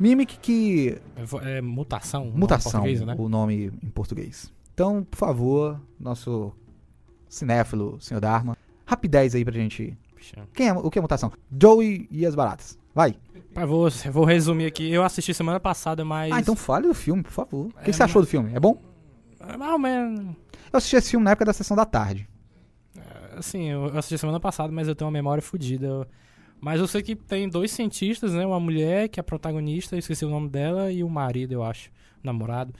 Mimic que É É mutação. é mutação, português, né? o nome em português. Então, por favor, nosso cinéfilo, senhor Dharma, rapidez aí pra gente. Quem é, o que é mutação? Joey e as baratas. Vai. Vou, vou resumir aqui. Eu assisti semana passada, mas. Ah, então fale do filme, por favor. O que É, você achou do filme? É bom? É mais ou menos. Eu assisti esse filme na época da sessão da tarde. Assim, eu assisti semana passada, mas eu tenho uma memória fodida. Mas eu sei que tem dois cientistas, né? Uma mulher, que é a protagonista, eu esqueci o nome dela, e o marido, eu acho, o namorado.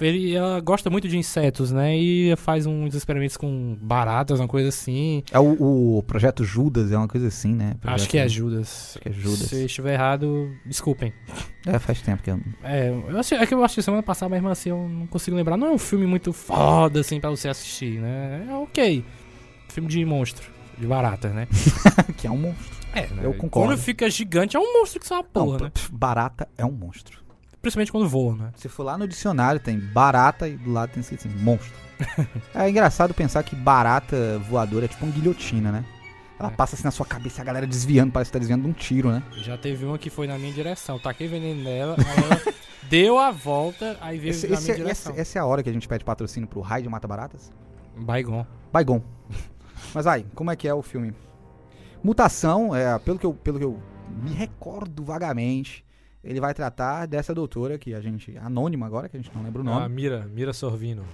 Ele, ela gosta muito de insetos, né? E faz uns experimentos com baratas, uma coisa assim. É o, o Projeto Judas, é uma coisa assim, né? Acho Projeto- que é Judas. Acho que é Judas. Se estiver errado, desculpem. É, faz tempo que eu... É, eu achei, é que eu assisti semana passada, mas mesmo assim eu não consigo lembrar. Não é um filme muito foda, assim, pra você assistir, né? É ok. Filme de monstro, de barata, né? que é um monstro. É, né? Eu concordo. Quando fica gigante, é um monstro que só uma porra, Não, né? Barata é um monstro. Principalmente quando voa, né? Se for lá no dicionário, tem barata e do lado tem escrito assim, monstro. é engraçado pensar que barata voadora é tipo uma guilhotina, né? Ela É. passa assim na sua cabeça a galera desviando, parece que tá desviando de um tiro, né? Já teve uma que foi na minha direção. Eu Taquei veneno nela, ela deu a volta, aí veio Esse- na esse- minha esse- direção. essa é a hora que a gente pede patrocínio pro Raio de Mata Baratas? Baigon. Baigon. Mas aí, como é que é o filme? Mutação, é, pelo, que eu, pelo que eu me recordo vagamente, ele vai tratar dessa doutora que a gente. Anônima agora, que a gente não lembra o Ah, nome. Mira, Mira Sorvino.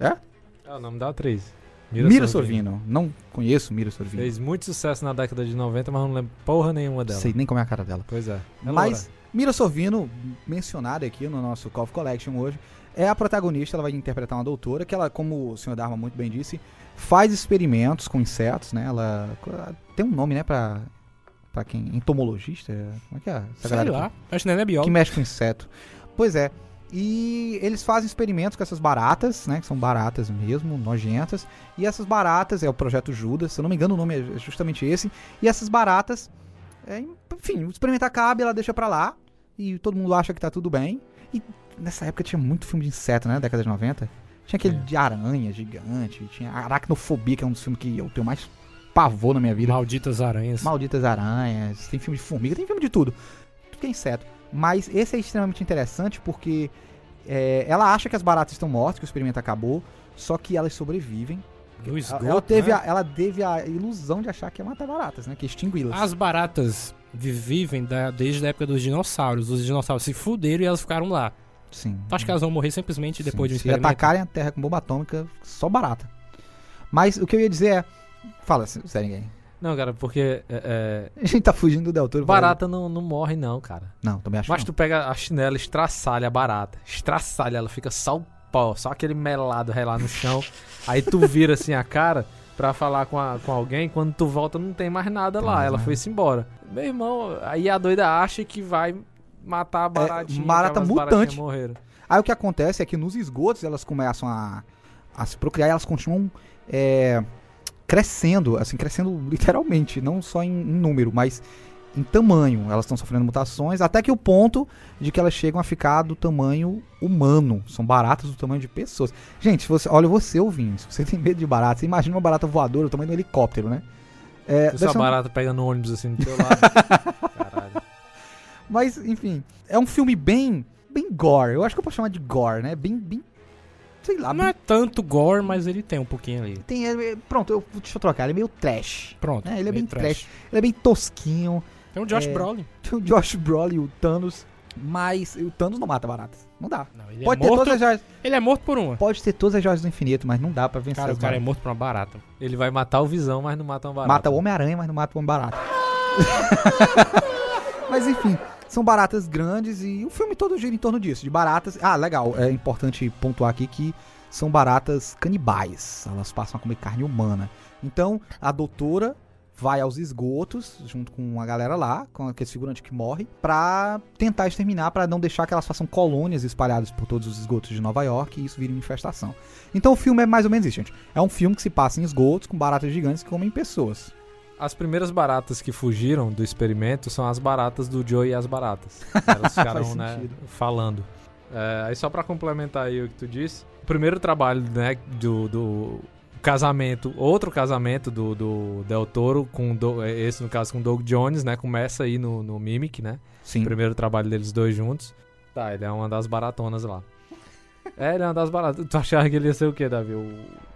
É? É o nome da atriz. Mira, Sorvino. Não conheço Mira Sorvino. Fez muito sucesso na década de 90, mas não lembro porra nenhuma dela. Sei nem como é a cara dela. Pois é. É Mas Mira Sorvino, mencionada aqui no nosso Call of Collection hoje, é a protagonista, ela vai interpretar uma doutora que ela, como o senhor Dharma muito bem disse, faz experimentos com insetos, né? Ela tem um nome, né, pra, pra quem? Entomologista? Como é que é? Essa Sei lá. Acho que não é que, que biólogo. mexe com inseto. Pois é. E eles fazem experimentos com essas baratas, né? Que são baratas mesmo, nojentas. E essas baratas, é o projeto Judas, se eu não me engano o nome é justamente esse. E essas baratas, é, enfim, o experimento acaba e ela deixa pra lá. E todo mundo acha que tá tudo bem. E nessa época tinha muito filme de inseto, né? Década de 90. Tinha aquele É. de aranha gigante. Tinha Aracnofobia, que é um dos filmes que eu tenho mais pavor na minha vida. Malditas aranhas. Malditas Aranhas, tem filme de formiga, tem filme de tudo. Tudo que é inseto. Mas esse é extremamente interessante porque é, ela acha que as baratas estão mortas, que o experimento acabou, só que elas sobrevivem. Ela- esgoto, ela, teve né? a, ela teve a ilusão de achar que ia matar baratas, né? Que extingui-las. As baratas vi- vivem da- desde a época dos dinossauros. Os dinossauros se fuderam e elas ficaram lá. Sim. Tu acha que elas vão morrer simplesmente depois de um Sim, Se experimento? atacarem a Terra com bomba atômica, só barata. Mas o que eu ia dizer é. Fala, sério, ninguém. Não, cara, porque é, A gente tá fugindo do Del é, barata não, não morre, não, cara. Não, também acho Mas que tu pega a chinela, estraçalha a barata. Estraçalha, ela fica só o pó, só aquele melado lá no chão. Aí tu vira assim a cara pra falar com, a- com alguém. Quando tu volta, não tem mais nada Tem lá. mais Ela nada. foi-se embora. Meu irmão, aí a doida acha que vai matar a baratinha. É, barata mutante. morreram. Aí o que acontece é que nos esgotos elas começam a, a se procriar e elas continuam é, crescendo, assim, crescendo literalmente, não só em, em número, mas em tamanho. Elas estão sofrendo mutações, até que o ponto de que elas chegam a ficar do tamanho humano. São baratas do tamanho de pessoas. Gente, você, olha você ouvindo, se você tem medo de barata, você imagina uma barata voadora do tamanho de um helicóptero, né? É, essa um- barata pega no ônibus assim do teu lado. Caralho. Mas, enfim, é um filme bem, bem gore. Eu acho que eu posso chamar de gore, né? Bem, bem, sei lá, Não é tanto gore, mas ele tem um pouquinho ali. Tem, é, pronto, eu, deixa eu trocar, ele é meio trash. Pronto. É, ele é bem trash. Ele é bem tosquinho. Tem o Josh É. Brolin. Tem o Josh Brolin o Thanos. Mas o Thanos não mata baratas. Não dá. Não, ele, Pode é ter morto, todas as joias. ele é morto por uma. Pode ter todas as joias do infinito, mas não dá pra vencer Cara, o cara é baratas. morto por uma barata. Ele vai matar o Visão, mas não mata uma barata. Mata o Homem-Aranha, mas não mata o Homem Barata. mas enfim, são baratas grandes e o filme todo gira em torno disso, de baratas. Ah, legal, é importante pontuar aqui que são baratas canibais. Elas passam a comer carne humana. Então, a doutora vai aos esgotos, junto com a galera lá, com aqueles figurantes que morrem, pra tentar exterminar, pra não deixar que elas façam colônias espalhadas por todos os esgotos de Nova York e isso vire uma infestação. Então o filme é mais ou menos isso, gente. É um filme que se passa em esgotos com baratas gigantes que comem pessoas. As primeiras baratas que fugiram do experimento são as baratas do Joe e as baratas. Elas ficaram, né, falando. É, aí só pra complementar aí o que tu disse, o primeiro trabalho, né, do, do casamento, outro casamento do, do Del Toro, com Do- é, esse no caso com o Doug Jones, né, começa aí no, no Mimic, né, Sim. o primeiro trabalho deles dois juntos. Tá, ele é uma das baratonas lá. É, ele é uma das baratas. Tu achava que ele ia ser o quê, Davi? O,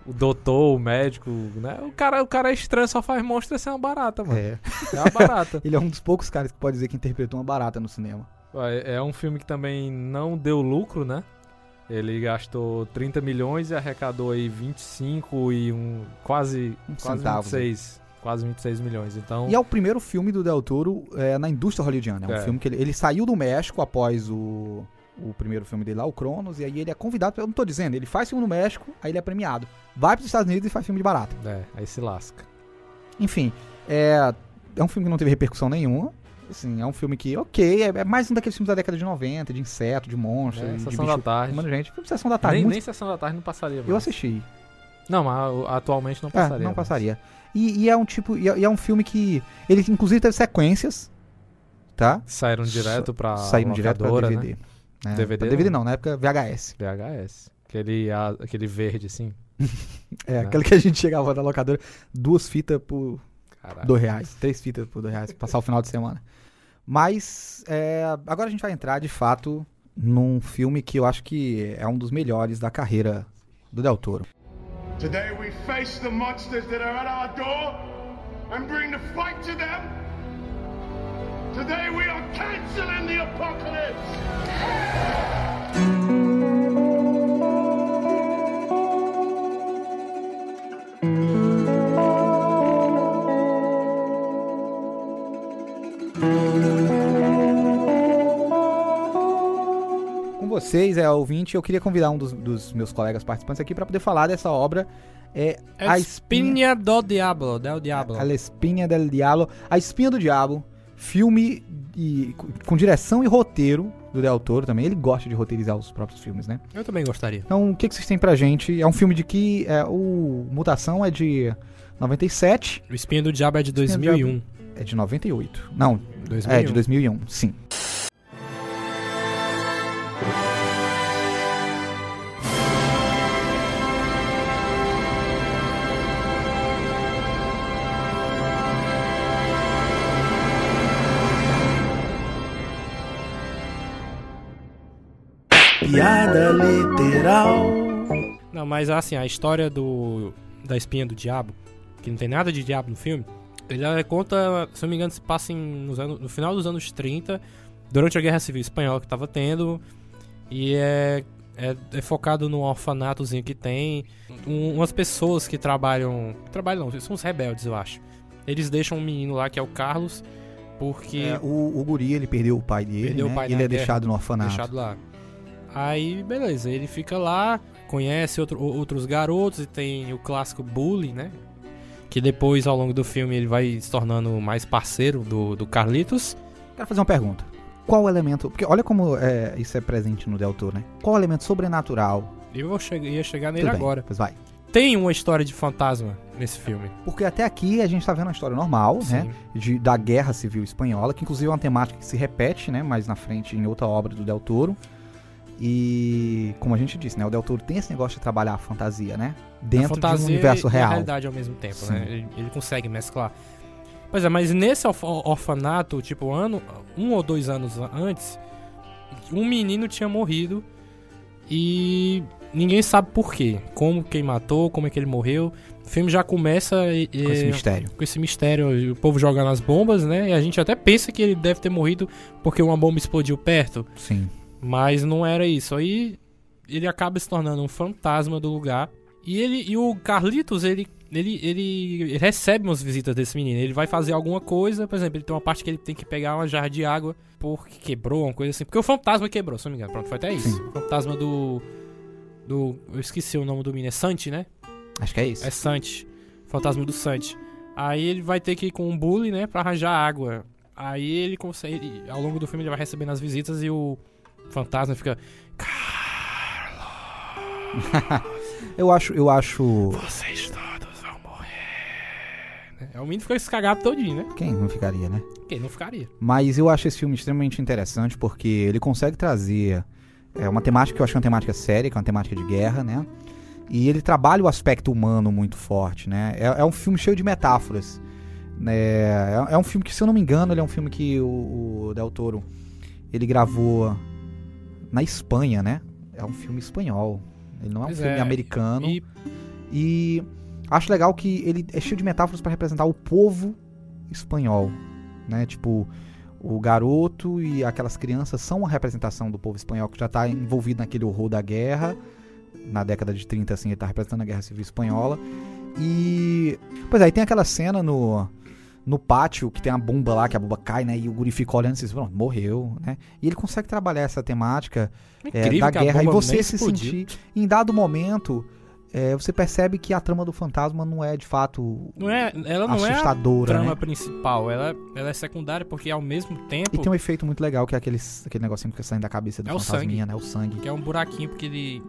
o doutor, o médico, né? O cara, o cara é estranho, só faz monstro ser uma barata, mano. É. É uma barata. Ele é um dos poucos caras que pode dizer que interpretou uma barata no cinema. Ué, É um filme que também não deu lucro, né? Ele gastou 30 milhões e arrecadou aí 25 e um quase, Um quase centavo. 26, quase 26 milhões. Então, E é o primeiro filme do Del Toro é, na indústria hollywoodiana. É um É. filme que ele, ele saiu do México após o, o primeiro filme dele lá, o Cronos, e aí ele é convidado, eu não tô dizendo, ele faz filme no México, aí ele é premiado. Vai pros Estados Unidos e faz filme de barata. é, aí se lasca. Enfim, é, é um filme que não teve repercussão nenhuma. Assim, é um filme que, ok, é, é mais um daqueles filmes da década de 90, de inseto, de monstro, É, de Sessão bicho da Tarde. comendo gente. Filme de Sessão da Tarde. nem, muito- nem Sessão da Tarde não passaria mais. Eu assisti. Não, mas atualmente não É, passaria. não mais. passaria. E, e é um tipo, e é, e é um filme que, ele inclusive teve sequências, tá? Saíram direto pra Saíram direto pra DVD. né? Né? DVD Pra DVD não. não, na época VHS. VHS. Aquele, a- aquele verde, assim. É, Né? aquele que a gente chegava na locadora, duas fitas por Caralho. dois reais, três fitas por dois reais, pra passar o final de semana. Mas é, agora a gente vai entrar de fato num filme que eu acho que é um dos melhores da carreira do Del Toro. Today we face the monsters that are at our door and bring the fight to them. Today we are canceling the apocalypse. Com vocês, é ouvinte, eu queria convidar um dos, dos meus colegas participantes aqui para poder falar dessa obra. É A Espinha do Diablo, del Diablo. A La Espinha del Diablo, A Espinha do Diabo, filme e- com- direção e roteiro do Del Toro também. Ele gosta de roteirizar os próprios filmes, né? Eu também gostaria. Então, o que, que vocês têm pra gente? É um filme de que é, o Mutação é de 97, O Espinha do Diabo é de Espinha do 2001. é de 98. Não, 2001. é de 2001, sim. Literal. Não, mas assim, a história do da Espinha do Diabo, que não tem nada de diabo no filme, ele conta, se eu não me engano, se passa em, nos anos, no final dos anos 30, durante a Guerra Civil Espanhola que tava tendo, e é, é, é focado num orfanatozinho que tem, um- umas pessoas que trabalham, trabalham não, são os rebeldes, eu acho. Eles deixam um menino lá, que é o Carlos, porque... É, o, o guri, ele perdeu o pai dele, Perdeu o né? pai e ele é guerra, deixado no orfanato. deixado lá. Aí, beleza, ele fica lá, conhece outro- outros garotos e tem o clássico bully, né? Que depois, ao longo do filme, ele vai se tornando mais parceiro do, do Carlitos. Quero fazer uma pergunta. Qual o elemento... Porque olha como é, isso é presente no Del Toro, né? Qual o elemento sobrenatural? Eu vou che ia chegar nele Tudo bem, agora. Pois vai. Tem uma história de fantasma nesse filme. Porque até aqui a gente tá vendo uma história normal, né? Sim. de- da Guerra Civil Espanhola, que inclusive é uma temática que se repete, né, mais na frente em outra obra do Del Toro. E como a gente disse, né, o Del Toro tem esse negócio de trabalhar a fantasia, né, dentro de um fantasia universo e a real. realidade ao mesmo tempo, Sim. né? Ele, ele consegue mesclar. Pois é, mas nesse orf- orfanato, tipo, ano, um ou dois anos antes, um menino tinha morrido e ninguém sabe por quê. Como quem matou, como é que ele morreu. O filme já começa e, Com esse mistério. com esse mistério, o povo jogando as bombas, né? E a gente até pensa que ele deve ter morrido porque uma bomba explodiu perto. Sim. Mas não era isso. Aí ele acaba se tornando um fantasma do lugar. E ele e o Carlitos, ele, ele, ele recebe umas visitas desse menino. Ele vai fazer alguma coisa, por exemplo, ele tem uma parte que ele tem que pegar uma jarra de água porque quebrou, uma coisa assim. Porque o fantasma quebrou, se não me engano. Pronto, foi até isso. Sim. O fantasma do. Do. Eu esqueci o nome do menino. É Santi, né? Acho que é isso. É Santi. Fantasma do Santi. Aí ele vai ter que ir com um bully, né, pra arranjar água. Aí ele consegue. Ao longo do filme ele vai recebendo as visitas e o fantasma fica. Eu acho, eu acho, Vocês todos vão morrer. É, o menino fica escagado todinho, né? quem não ficaria, né? Quem não ficaria? Mas eu acho esse filme extremamente interessante porque ele consegue trazer é, uma temática que eu acho que é uma temática séria, que é uma temática de guerra, né? E ele trabalha o aspecto humano muito forte, né? É, é um filme cheio de metáforas. né? É, é um filme que, se eu não me engano, ele é um filme que o, o Del Toro ele gravou na Espanha, né? É um filme espanhol. Ele não é um Pois filme é, americano. E E acho legal que ele é cheio de metáforas para representar o povo espanhol, né? Tipo, o garoto e aquelas crianças são uma representação do povo espanhol que já está envolvido naquele horror da guerra. Na década de 30, assim, ele tá representando a Guerra Civil Espanhola. E. Pois aí tem aquela cena no. No pátio, que tem a bomba lá, que a bomba cai, né? E o guri fica olhando e diz, pronto, morreu, né? E ele consegue trabalhar essa temática é, Incrível da guerra e você se explodiu. sentir. Em dado momento, é, você percebe que a trama do fantasma não é de fato Não é, ela não é a assustadora, trama né? principal, ela, ela é secundária porque ao mesmo tempo E tem um efeito muito legal, que é aquele, aquele negocinho que sai da cabeça do É fantasminha, né? O sangue. que é um buraquinho porque ele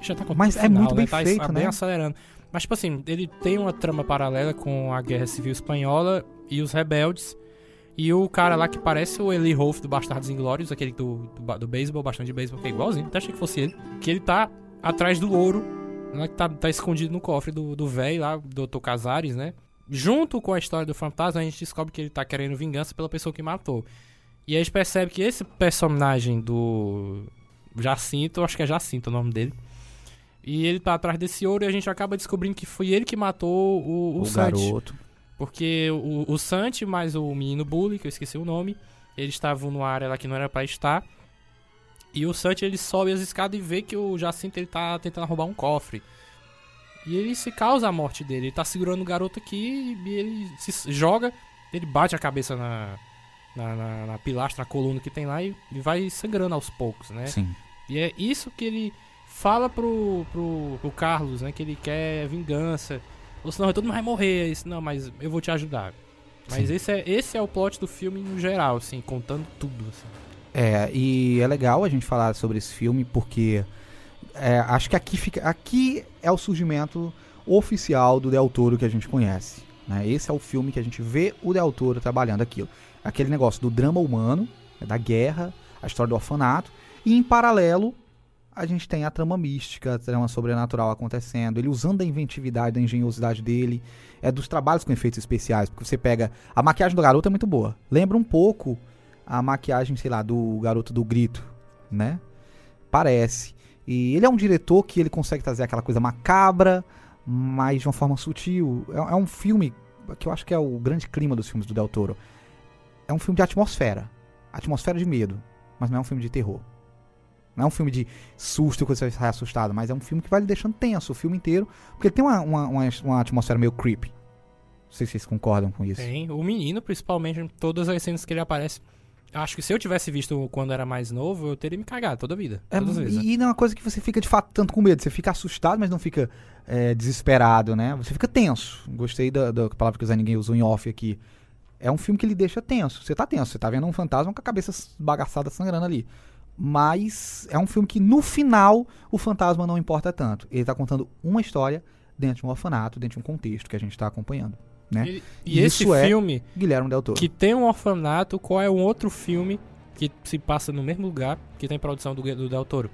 já tá com Mas é final, muito bem né? tá feito, bem né? acelerando. Mas tipo assim, ele tem uma trama paralela com a Guerra Civil Espanhola e os rebeldes. E o cara lá que parece o Eli Rolf do Bastardos Inglórios, aquele do, do, do beisebol, bastante de beisebol, que é igualzinho, até achei que fosse ele. Que ele tá atrás do ouro, né, que tá, tá escondido no cofre do velho lá, do Dr. Casares, né? Junto com a história do fantasma, a gente descobre que ele tá querendo vingança pela pessoa que matou. E a gente percebe que esse personagem do Jacinto, acho que é Jacinto o nome dele. E ele tá atrás desse ouro e a gente acaba descobrindo que foi ele que matou o, o, O, Santi. garoto. Porque o, o Santi mais o menino Bully, que eu esqueci o nome, eles estavam numa área lá que não era pra estar. E o Santi ele sobe as escadas e vê que o Jacinto ele tá tentando roubar um cofre. E ele se causa a morte dele. Ele tá segurando o garoto aqui e ele se joga, ele bate a cabeça na, na, na- na pilastra, na coluna que tem lá e, e vai sangrando aos poucos, né? Sim. E é isso que ele fala pro, pro, pro Carlos, né? Que ele quer vingança. Ou senão todo mundo vai morrer. Disse, não, mas eu vou te ajudar. Mas Sim. esse é, esse é o plot do filme no geral, assim, contando tudo, assim. É, e é legal a gente falar sobre esse filme porque é, acho que aqui fica. Aqui é o surgimento oficial do Del Toro que a gente conhece. Né? Esse é o filme que a gente vê o Del Toro trabalhando aquilo. Aquele negócio do drama humano, né, da guerra, a história do orfanato, e em paralelo a gente tem a trama mística, a trama sobrenatural acontecendo, ele usando a inventividade, da engenhosidade dele, é dos trabalhos com efeitos especiais, porque você pega a maquiagem do garoto é muito boa. Lembra um pouco a maquiagem, sei lá, do garoto do grito, né? Parece. E ele é um diretor que ele consegue trazer aquela coisa macabra, mas de uma forma sutil. É, é um filme que eu acho que é o grande clima dos filmes do Del Toro. É um filme de atmosfera. Atmosfera de medo, mas não é um filme de terror. Não é um filme de susto que você sair assustado, mas é um filme que vai lhe deixando tenso o filme inteiro, porque tem uma, uma, uma, uma atmosfera meio creepy. Não sei se vocês concordam com isso. Tem. O menino, principalmente, em todas as cenas que ele aparece. Acho que se eu tivesse visto quando era mais novo, eu teria me cagado toda a vida. É, todas as vezes. né? e não é uma coisa que você fica de fato tanto com medo. Você fica assustado, mas não fica é, desesperado, né? Você fica tenso. Gostei da, da palavra que o Zé Ninguém usou em off aqui. É um filme que ele deixa tenso. Você tá tenso. Você tá vendo um fantasma com a cabeça bagaçada sangrando ali. Mas é um filme que no final o fantasma não importa tanto. Ele tá contando uma história dentro de um orfanato, dentro de um contexto que a gente tá acompanhando. Né? E, e esse é- filme, Guilherme Del Toro. que tem um orfanato, qual é um outro filme que se passa no mesmo lugar, que tem produção do, do Del Toro?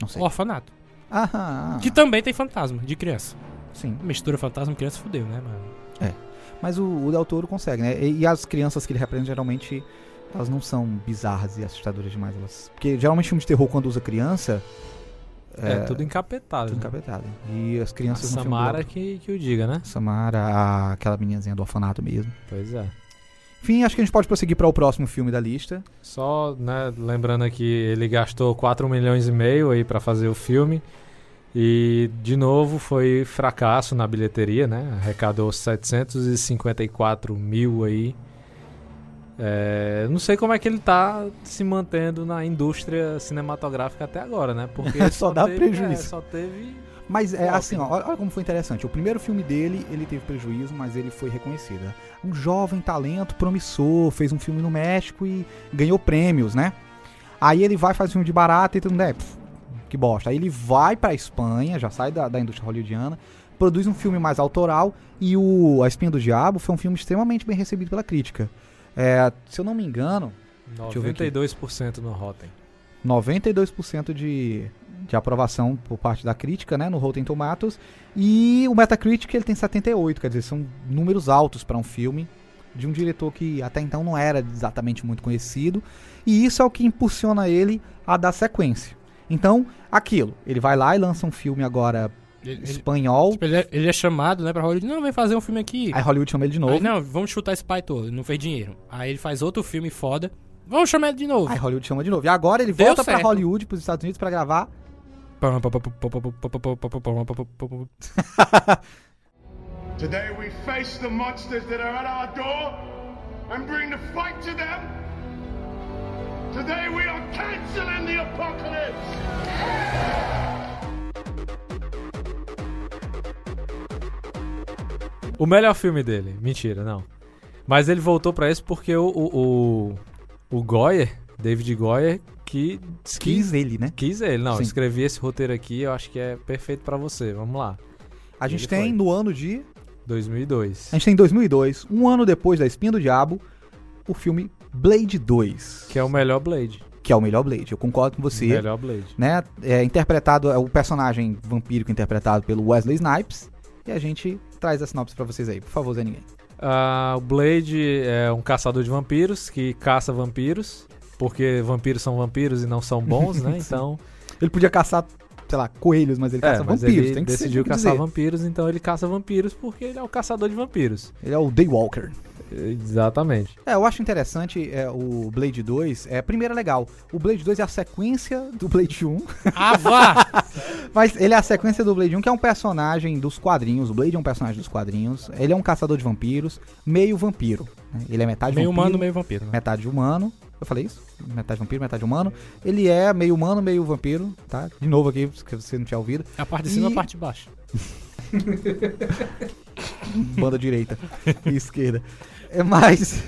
Não sei. O Orfanato. Ah, ah, Que também tem fantasma, de criança. sim. Mistura fantasma e criança fudeu, né, mano? Mas o, o Del Toro consegue, né? E, e as crianças que ele representa, geralmente, elas não são bizarras e assustadoras demais. Elas... Porque geralmente filme de terror, quando usa criança, É, tudo encapetado. tudo né? encapetado. E as A crianças filme do Samara que, que o diga, né? Samara, a- aquela meninazinha do orfanato mesmo. Pois é. Enfim, acho que a gente pode prosseguir para o próximo filme da lista. Só, né, lembrando aqui, ele gastou 4 milhões e meio aí pra fazer o filme. E, de novo, foi fracasso na bilheteria, né? Arrecadou 754 mil aí. É, não sei como é que ele tá se mantendo na indústria cinematográfica até agora, né? Porque ele Só dá teve, prejuízo. é, só teve Mas é assim, ó, né? olha como foi interessante. O primeiro filme dele, ele teve prejuízo, mas ele foi reconhecido. né? Um jovem talento promissor, fez um filme no México e ganhou prêmios, né? Aí ele vai fazer um filme de barata e todo mundo é, pff, que bosta. Aí ele vai pra Espanha, já sai da, da indústria hollywoodiana, produz um filme mais autoral e o A Espinha do Diabo foi um filme extremamente bem recebido pela crítica. É, se eu não me engano, eu ver aqui. 92% no Rotten. 92% de, de aprovação por parte da crítica, né, no Rotten Tomatoes, e o Metacritic ele tem 78, quer dizer, são números altos para um filme de um diretor que até então não era exatamente muito conhecido, e isso é o que impulsiona ele a dar sequência. Então, aquilo, ele vai lá e lança um filme agora Ele, espanhol. tipo, ele é, ele é chamado, né, pra Hollywood. Não, vem fazer um filme aqui. Aí Hollywood chama ele de novo. Aí, não, vamos chutar esse pai todo. Não fez dinheiro. Aí ele faz outro filme foda. Vamos chamar ele de novo. Aí Hollywood chama de novo. E agora ele Deu volta pra certo. Hollywood, pros Estados Unidos, pra gravar. Today we face the monsters that are at our door and bring the fight to them. Today we are canceling the apocalypse. O melhor filme dele. Mentira, não. Mas ele voltou pra isso porque o, o, o, o Goyer, David Goyer, que Quis ele, né? quis ele. Não, Sim. escrevi esse roteiro aqui, eu acho que é perfeito pra você. Vamos lá. A gente Ele tem foi. no ano de. 2002. A gente tem em 2002, um ano depois da Espinha do Diabo, o filme Blade 2. Que é o melhor Blade. Que é o melhor Blade. Eu concordo com você. Melhor Blade. né? É interpretado, é o personagem vampírico interpretado pelo Wesley Snipes. E a gente traz a sinopse pra vocês aí, por favor, Zé Ninguém. Ah, o Blade é um caçador de vampiros que caça vampiros. Porque vampiros são vampiros e não são bons, né? Então. Ele podia caçar, sei lá, coelhos, mas ele caça é, mas vampiros. ele ser, decidiu que caçar vampiros, então ele caça vampiros porque ele é o caçador de vampiros. Ele é o Daywalker. Exatamente. É, eu acho interessante é, o Blade 2. É, primeiro é legal. O Blade 2 é a sequência do Blade 1. Ah, vá! Mas ele é a sequência do Blade 1, que é um personagem dos quadrinhos. O Blade é um personagem dos quadrinhos. Ele é um caçador de vampiros, meio vampiro. né? Ele é metade meio vampiro, humano, meio vampiro. Né? metade humano. Eu falei isso? Metade vampiro, metade humano. Ele é meio humano, meio vampiro, tá? De novo aqui, se você não tinha ouvido. A parte de cima e E- a parte de baixo. Banda direita e esquerda. É, mas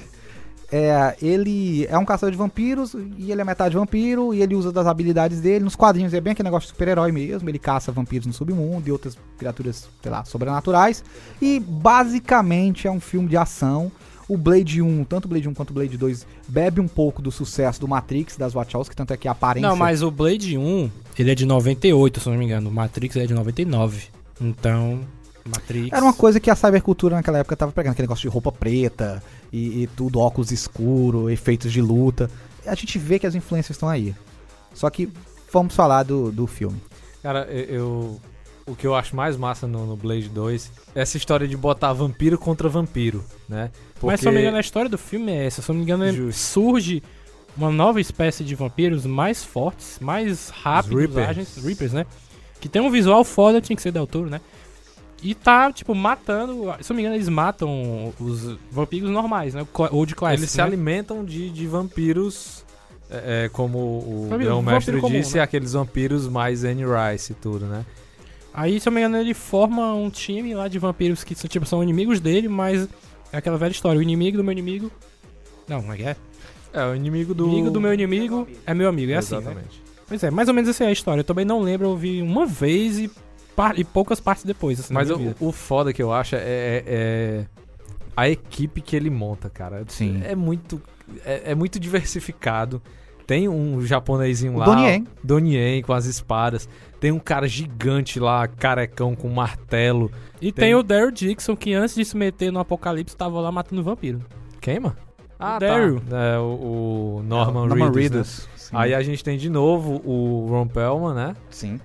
é, ele é um caçador de vampiros e ele é metade vampiro e ele usa das habilidades dele. Nos quadrinhos é bem aquele negócio de super-herói mesmo. Ele caça vampiros no submundo e outras criaturas, sei lá, sobrenaturais. E basicamente é um filme de ação. O Blade 1, tanto o Blade 1 quanto o Blade 2, bebe um pouco do sucesso do Matrix, das Wachowski, tanto é que a aparência... Não, mas o Blade 1, ele é de 98, se não me engano. O Matrix é de 99. Então, Matrix... Era uma coisa que a cybercultura naquela época tava pegando, aquele negócio de roupa preta e, e tudo, óculos escuro, efeitos de luta. A gente vê que as influências estão aí. Só que vamos falar do, do filme. Cara, eu, O que eu acho mais massa no, no Blade 2 é essa história de botar vampiro contra vampiro, né? Mas se eu não me engano, a história do filme é essa. Se eu não me engano, Justo. surge uma nova espécie de vampiros mais fortes, mais rápidos, Reapers. ágeis, Reapers, né? Que tem um visual foda, tinha que ser Del Toro, né? E tá, tipo, matando. Se eu não me engano, eles matam os vampiros normais, né? O Old Classic. Eles se né? alimentam de, de vampiros, é, é, como o Vampiro- o mestre comum, disse, né? aqueles vampiros mais Anne Rice e tudo, né? Aí, se eu não me engano, ele forma um time lá de vampiros que são, tipo, são inimigos dele, mas é aquela velha história. O inimigo do meu inimigo. Não, como é que é? É, o inimigo do... O inimigo do meu inimigo é meu amigo. É assim, né? Exatamente. Pois é, mais ou menos essa é a história. Eu também não lembro, eu vi uma vez e, par- e poucas partes depois. Assim, Mas o, o foda que eu acho é, é- é a equipe que ele monta, cara. Sim. É muito, é, é muito diversificado. Tem um japonesinho O lá. Donnie Yen. Donnie Yen com as espadas. Tem um cara gigante lá, carecão com martelo. E tem- tem o Daryl Dixon, que antes de se meter no apocalipse, tava lá matando vampiro. Quem, mano? Ah, Daryl. tá. É, o, o Norman, Norman Reedus, né? Reedus. Sim. Aí a gente tem de novo o Ron Perlman, né? Sim.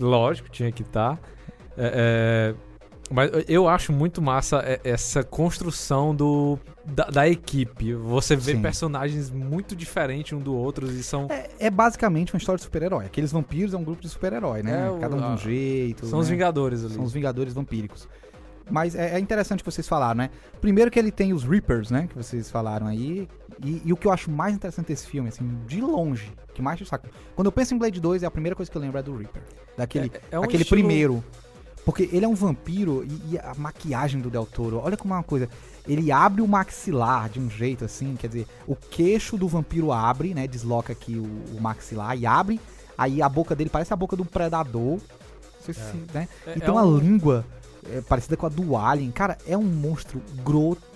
Lógico, tinha que estar. mas eu acho muito massa é, essa construção do, da, da equipe. Você vê Sim. personagens muito diferentes um do outro e são, É, é basicamente uma história de super-herói. Aqueles vampiros é um grupo de super-herói, né? É, Cada um de um jeito. são os né? Vingadores ali. São os Vingadores Vampíricos. Mas é, é interessante que vocês falaram, né? Primeiro que ele tem os Reapers, né? Que vocês falaram aí. E, e o que eu acho mais interessante desse filme, assim, de longe, que mais saco. Quando eu penso em Blade 2, é a primeira coisa que eu lembro é do Reaper. Daquele, É- é um aquele estilo- primeiro. Porque ele é um vampiro e, e a maquiagem do Del Toro, olha como é uma coisa. Ele abre o maxilar de um jeito assim, quer dizer, o queixo do vampiro abre, né? Desloca aqui o, o maxilar e abre. Aí a boca dele parece a boca do predador. Não sei se, né? É- E é tem uma um- língua é, parecida com a do Alien. Cara, é um monstro grotesco.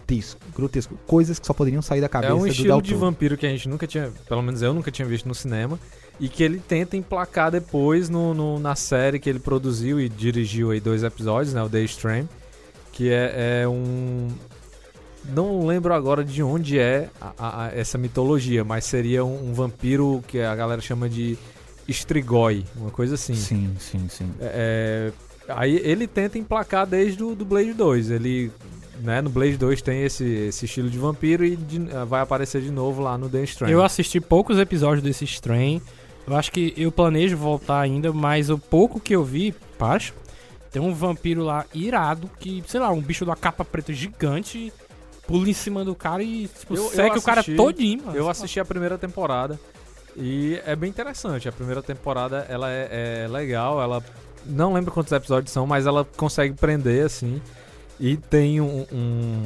Grotesco. Coisas que só poderiam sair da cabeça É um estilo de vampiro que a gente nunca tinha, pelo menos eu nunca tinha visto no cinema, e que ele tenta emplacar depois no, no- na série que ele produziu e dirigiu aí dois episódios, né, o The Stream, que é, é um... Não lembro agora de onde é a- a- a- essa mitologia, mas seria um, um vampiro que a galera chama de Strigoi, uma coisa assim. Sim, sim, sim. É, Aí ele tenta emplacar desde o do Blade 2. Ele, né, no Blade 2 tem esse, esse estilo de vampiro e de- vai aparecer de novo lá no The Strand. Eu assisti poucos episódios desse Strain. Eu acho que eu planejo voltar ainda, mas o pouco que eu vi, Pacho, tem um vampiro lá irado que, sei lá, um bicho da capa preta gigante pula em cima do cara e tipo, Eu- eu segue o cara assisti- todinho, mano. Eu assisti a primeira temporada e é bem interessante. A primeira temporada ela é, é legal, ela não lembro quantos episódios são, mas ela consegue prender assim. E tem um, um,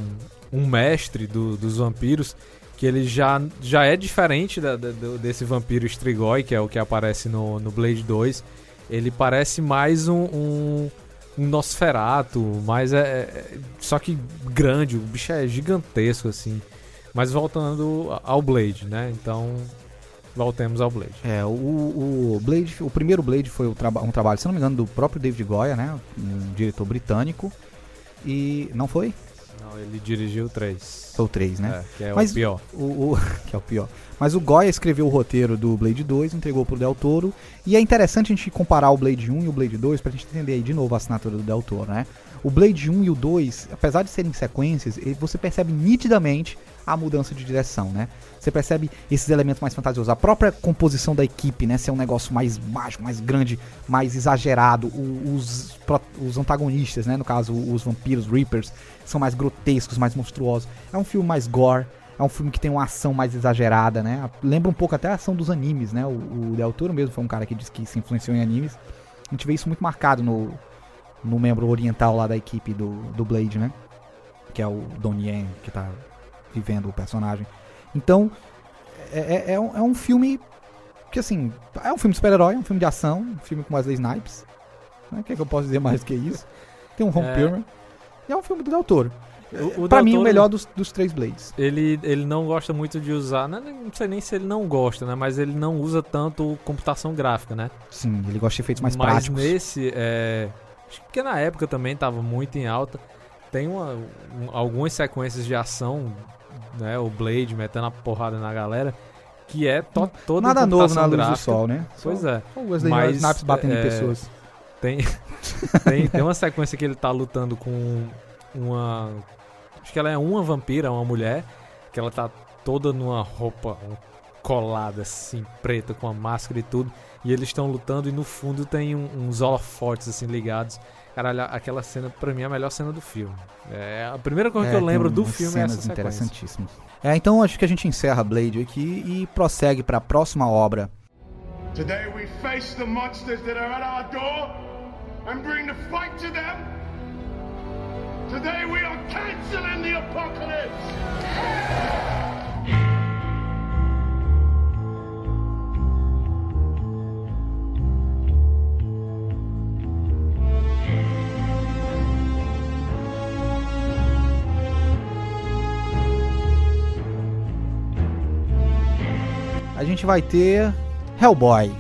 um mestre do- dos vampiros que ele já, já é diferente da- da- desse vampiro Strigoi, que é o que aparece no, no Blade 2. Ele parece mais um, um, um Nosferato, é, é- Só que grande, o bicho é gigantesco assim. Mas voltando ao Blade, né? Então, voltemos ao Blade. É, o, o Blade, o primeiro Blade foi um trabalho, se não me engano, do próprio David Goya, né? Um diretor britânico. E. Não foi? Não, ele dirigiu três. Foi o 3, né? É, que é Mas- o pior. O, o- que é o pior. Mas o Goya escreveu o roteiro do Blade 2, entregou pro Del Toro. E é interessante a gente comparar o Blade 1 e o Blade 2 pra gente entender aí de novo a assinatura do Del Toro, né? O Blade 1 e o 2, apesar de serem sequências, você percebe nitidamente a mudança de direção, né? Você percebe esses elementos mais fantasiosos. A própria composição da equipe, né? Ser um negócio mais mágico, mais grande, mais exagerado. Os, os antagonistas, né? No caso, os vampiros, Reapers, são mais grotescos, mais monstruosos. É um filme mais gore. É um filme que tem uma ação mais exagerada, né? Lembra um pouco até a ação dos animes, né? O, o Del Toro mesmo foi um cara que disse que se influenciou em animes. A gente vê isso muito marcado no, no membro oriental lá da equipe do, do Blade, né? Que é o Don Yen, que tá vivendo o personagem. Então, é, é- é um, é um filme que, assim, é um filme de super-herói, é um filme de ação, um filme com Wesley Snipes. Né? O que, é que eu posso dizer mais que isso? Tem um Ron É. E é um filme do Del Toro. O, o pra Del mim, o melhor dos, dos três Blades. Ele, ele não gosta muito de usar, né, não sei nem se ele não gosta, né? Mas ele não usa tanto computação gráfica, né? Sim, ele gosta de efeitos mais mas práticos. nesse, é, acho que na época também tava muito em alta. Tem uma, um- algumas sequências de ação, né? O Blade metendo a porrada na galera, que é to, toda em Nada novo na luz gráfica. do sol, né? Pois é. o Wesley Mas, Snipes batendo em é, pessoas. Tem, tem, tem uma sequência que ele tá lutando com uma. Acho que ela é uma vampira, uma mulher, que ela tá toda numa roupa colada assim, preta, com a máscara e tudo. E eles estão lutando e no fundo tem um- uns holofotes assim ligados. Caralho, aquela cena, pra mim, é a melhor cena do filme. É a primeira coisa que eu lembro do filme é essa cenas sequência. interessantíssimas. É, então acho que a gente encerra Blade aqui e prossegue pra próxima obra. Today we face the monsters that are at our door and bring the fight to them. Today we are canceling the apocalypse. A gente vai ter Hellboy,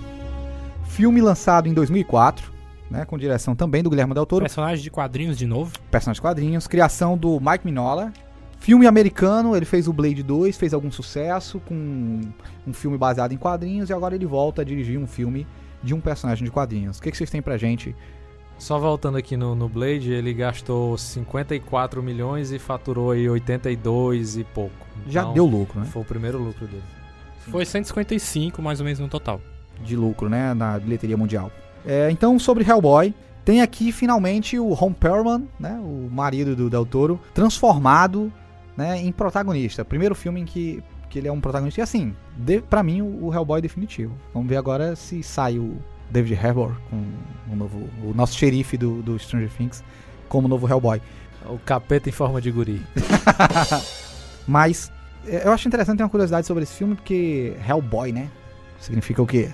filme lançado em 2004, né, com direção também do Guilherme Del Toro, Personagem de quadrinhos de novo. personagens quadrinhos, criação do Mike Mignola. Filme americano, ele fez o Blade 2, fez algum sucesso com um filme baseado em quadrinhos e agora ele volta a dirigir um filme de um personagem de quadrinhos. O que, que vocês têm pra gente? Só voltando aqui no, no Blade, ele gastou 54 milhões e faturou aí 82 e pouco. Já Então, deu lucro, né? Foi o primeiro lucro dele. Foi 155 mais ou menos no total. De lucro, né, na bilheteria mundial. É, então, sobre Hellboy, tem aqui finalmente o Ron Perlman, né, o marido do Del Toro, transformado né, em protagonista. Primeiro filme em que, que ele é um protagonista. E assim, de, pra mim, o, Hellboy é definitivo. Vamos ver agora se sai o David Harbour, com o, novo, o nosso xerife do, do Stranger Things, como novo Hellboy. O capeta em forma de guri. Mas eu acho interessante ter uma curiosidade sobre esse filme, porque Hellboy, né? Significa o quê?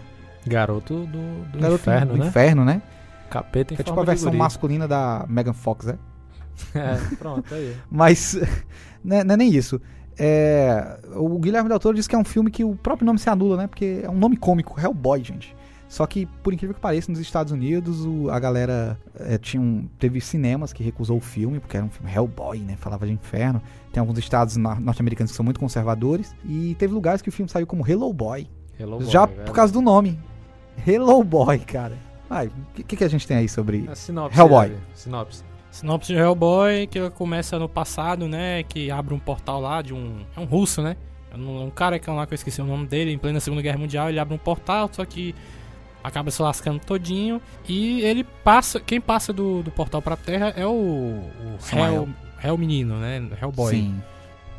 Garoto do, do Garoto inferno, do né? inferno, né? Capeta em É tipo a versão masculina da Megan Fox, né? É, pronto, aí. Mas não é, não é nem isso. É, o Guilherme Del Toro disse que é um filme que o próprio nome se anula, né? Porque é um nome cômico, Hellboy, gente. Só que, por incrível que pareça, nos Estados Unidos o- a galera é, tinha um- teve cinemas que recusou o filme, porque era um filme Hellboy, né? Falava de inferno. Tem alguns estados norte-americanos que são muito conservadores. E teve lugares que o filme saiu como Hello Boy. Hello já Boy, por velho. causa do nome. Hello Boy, cara. Vai, o que, que a gente tem aí sobre A sinopse. Hellboy. Eve. Sinopse. Sinopse de Hellboy, que começa no passado, né? Que abre um portal lá de um. É um russo, né? É um, um cara que é lá que eu esqueci o nome dele, em plena Segunda Guerra Mundial, ele abre um portal, só que acaba se lascando todinho. E ele passa. Quem passa do, do portal pra terra é o. o. Hell, Hell Menino, né? Hellboy. Sim.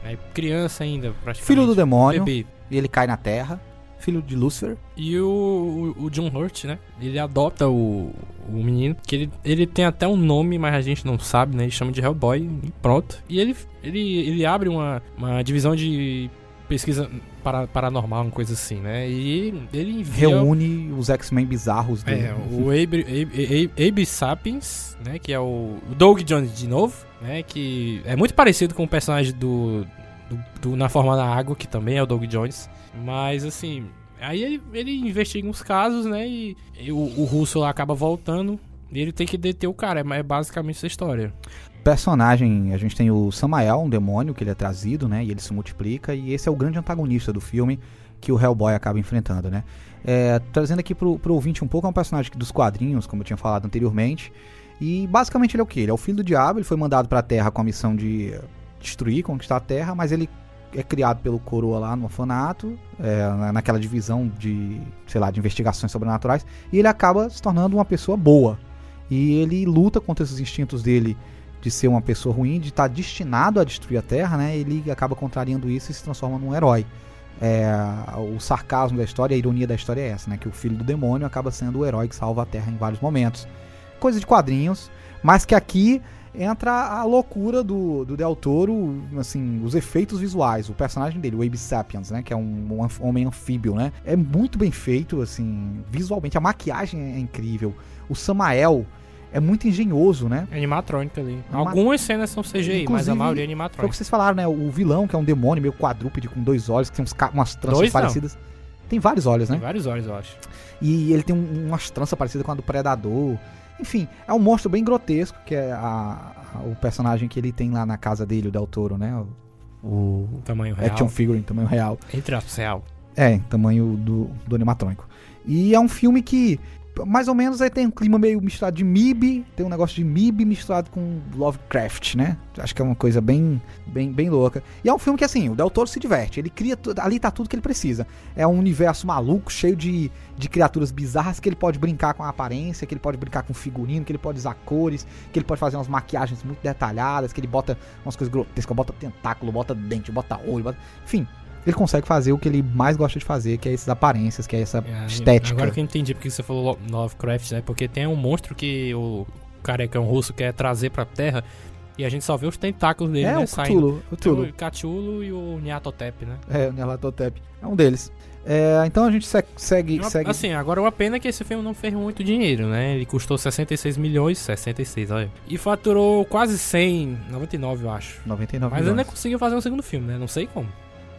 É criança ainda, praticamente. Filho do demônio, Bebê. e ele cai na terra. Filho de Lúcifer. E o, o, o John Hurt, né? Ele adota o, o menino, que ele, ele tem até um nome, mas a gente não sabe, né? Ele chama de Hellboy e pronto. E ele, ele, ele abre uma, uma divisão de pesquisa para, paranormal, uma coisa assim, né? E ele envia... Reúne os X-Men bizarros dele. É, o Abe, Abe, Abe, Abe Sapiens, né? Que é o o Doug Jones de novo, né? Que é muito parecido com o personagem do, do, do Na Forma da Água, que também é o Doug Jones. Mas, assim... Aí ele, ele investiga uns casos, né? E, e o, o russo lá acaba voltando. E ele tem que deter o cara. É, é basicamente essa história. Personagem, a gente tem o Samael, um demônio que ele é trazido, né? E ele se multiplica. E esse é o grande antagonista do filme que o Hellboy acaba enfrentando, né? É, trazendo aqui pro, pro ouvinte um pouco, é um personagem dos quadrinhos, como eu tinha falado anteriormente. E basicamente ele é o que? Ele é o filho do diabo, ele foi mandado pra Terra com a missão de destruir, conquistar a Terra, mas ele é criado pelo coroa lá no orfanato, é, na- naquela divisão de, sei lá, de investigações sobrenaturais, e ele acaba se tornando uma pessoa boa. E ele luta contra esses instintos dele de ser uma pessoa ruim, de estar destinado a destruir a Terra, né? Ele acaba contrariando isso e se transforma num herói. É, o sarcasmo da história, a ironia da história é essa, né? Que o filho do demônio acaba sendo o herói que salva a Terra em vários momentos. Coisa de quadrinhos, mas que aqui entra a loucura do, do Del Toro, assim, os efeitos visuais, o personagem dele, o Abe Sapiens, né, que é um, um homem anfíbio, né, é muito bem feito, assim, visualmente, a maquiagem é incrível, o Samael é muito engenhoso, né, É animatrônica ali. Anima- Algumas cenas são CGI, mas a maioria é foi o que animatrônica. vocês falaram, né, o vilão, que é um demônio meio quadrúpede com dois olhos, que tem uns, ca- umas tranças Dois não. parecidas. Tem vários olhos, né? Tem vários olhos, eu acho. E ele tem um- umas tranças parecidas com a do Predador. Enfim, é um monstro bem grotesco, que é a- a- o personagem que ele tem lá na casa dele, o Del Toro, né? O, o Tamanho real. action figure em tamanho real. Entre real. É, tamanho do, do animatrônico. E é um filme que, mais ou menos, aí tem um clima meio misturado de MIB, tem um negócio de MIB misturado com Lovecraft, né? Acho que é uma coisa bem, bem, bem louca. E é um filme que, assim, o Del Toro se diverte. Ele cria, ali tá tudo que ele precisa. É um universo maluco, cheio de, de criaturas bizarras, que ele pode brincar com a aparência, que ele pode brincar com figurino, que ele pode usar cores, que ele pode fazer umas maquiagens muito detalhadas, que ele bota umas coisas grotescas, bota tentáculo, bota dente, bota olho, bota... enfim... Ele consegue fazer o que ele mais gosta de fazer, que é essas aparências, que é essa É, estética. Agora que eu entendi porque você falou Lo- Lovecraft, né? Porque tem um monstro que o carecão russo quer trazer pra Terra e a gente só vê os tentáculos dele, é né? o. Cthulhu, o Cthulhu. O Cthulhu e o Nyarlathotep, né? É, o Nyarlathotep. É um deles. É, então a gente se- segue... Uma- segue... Assim, agora uma pena que esse filme não fez muito dinheiro, né? Ele custou 66 milhões, 66, olha. E faturou quase 100, 99 eu acho. 99 Mas ainda milhões. conseguiu fazer um segundo filme, né? Não sei como.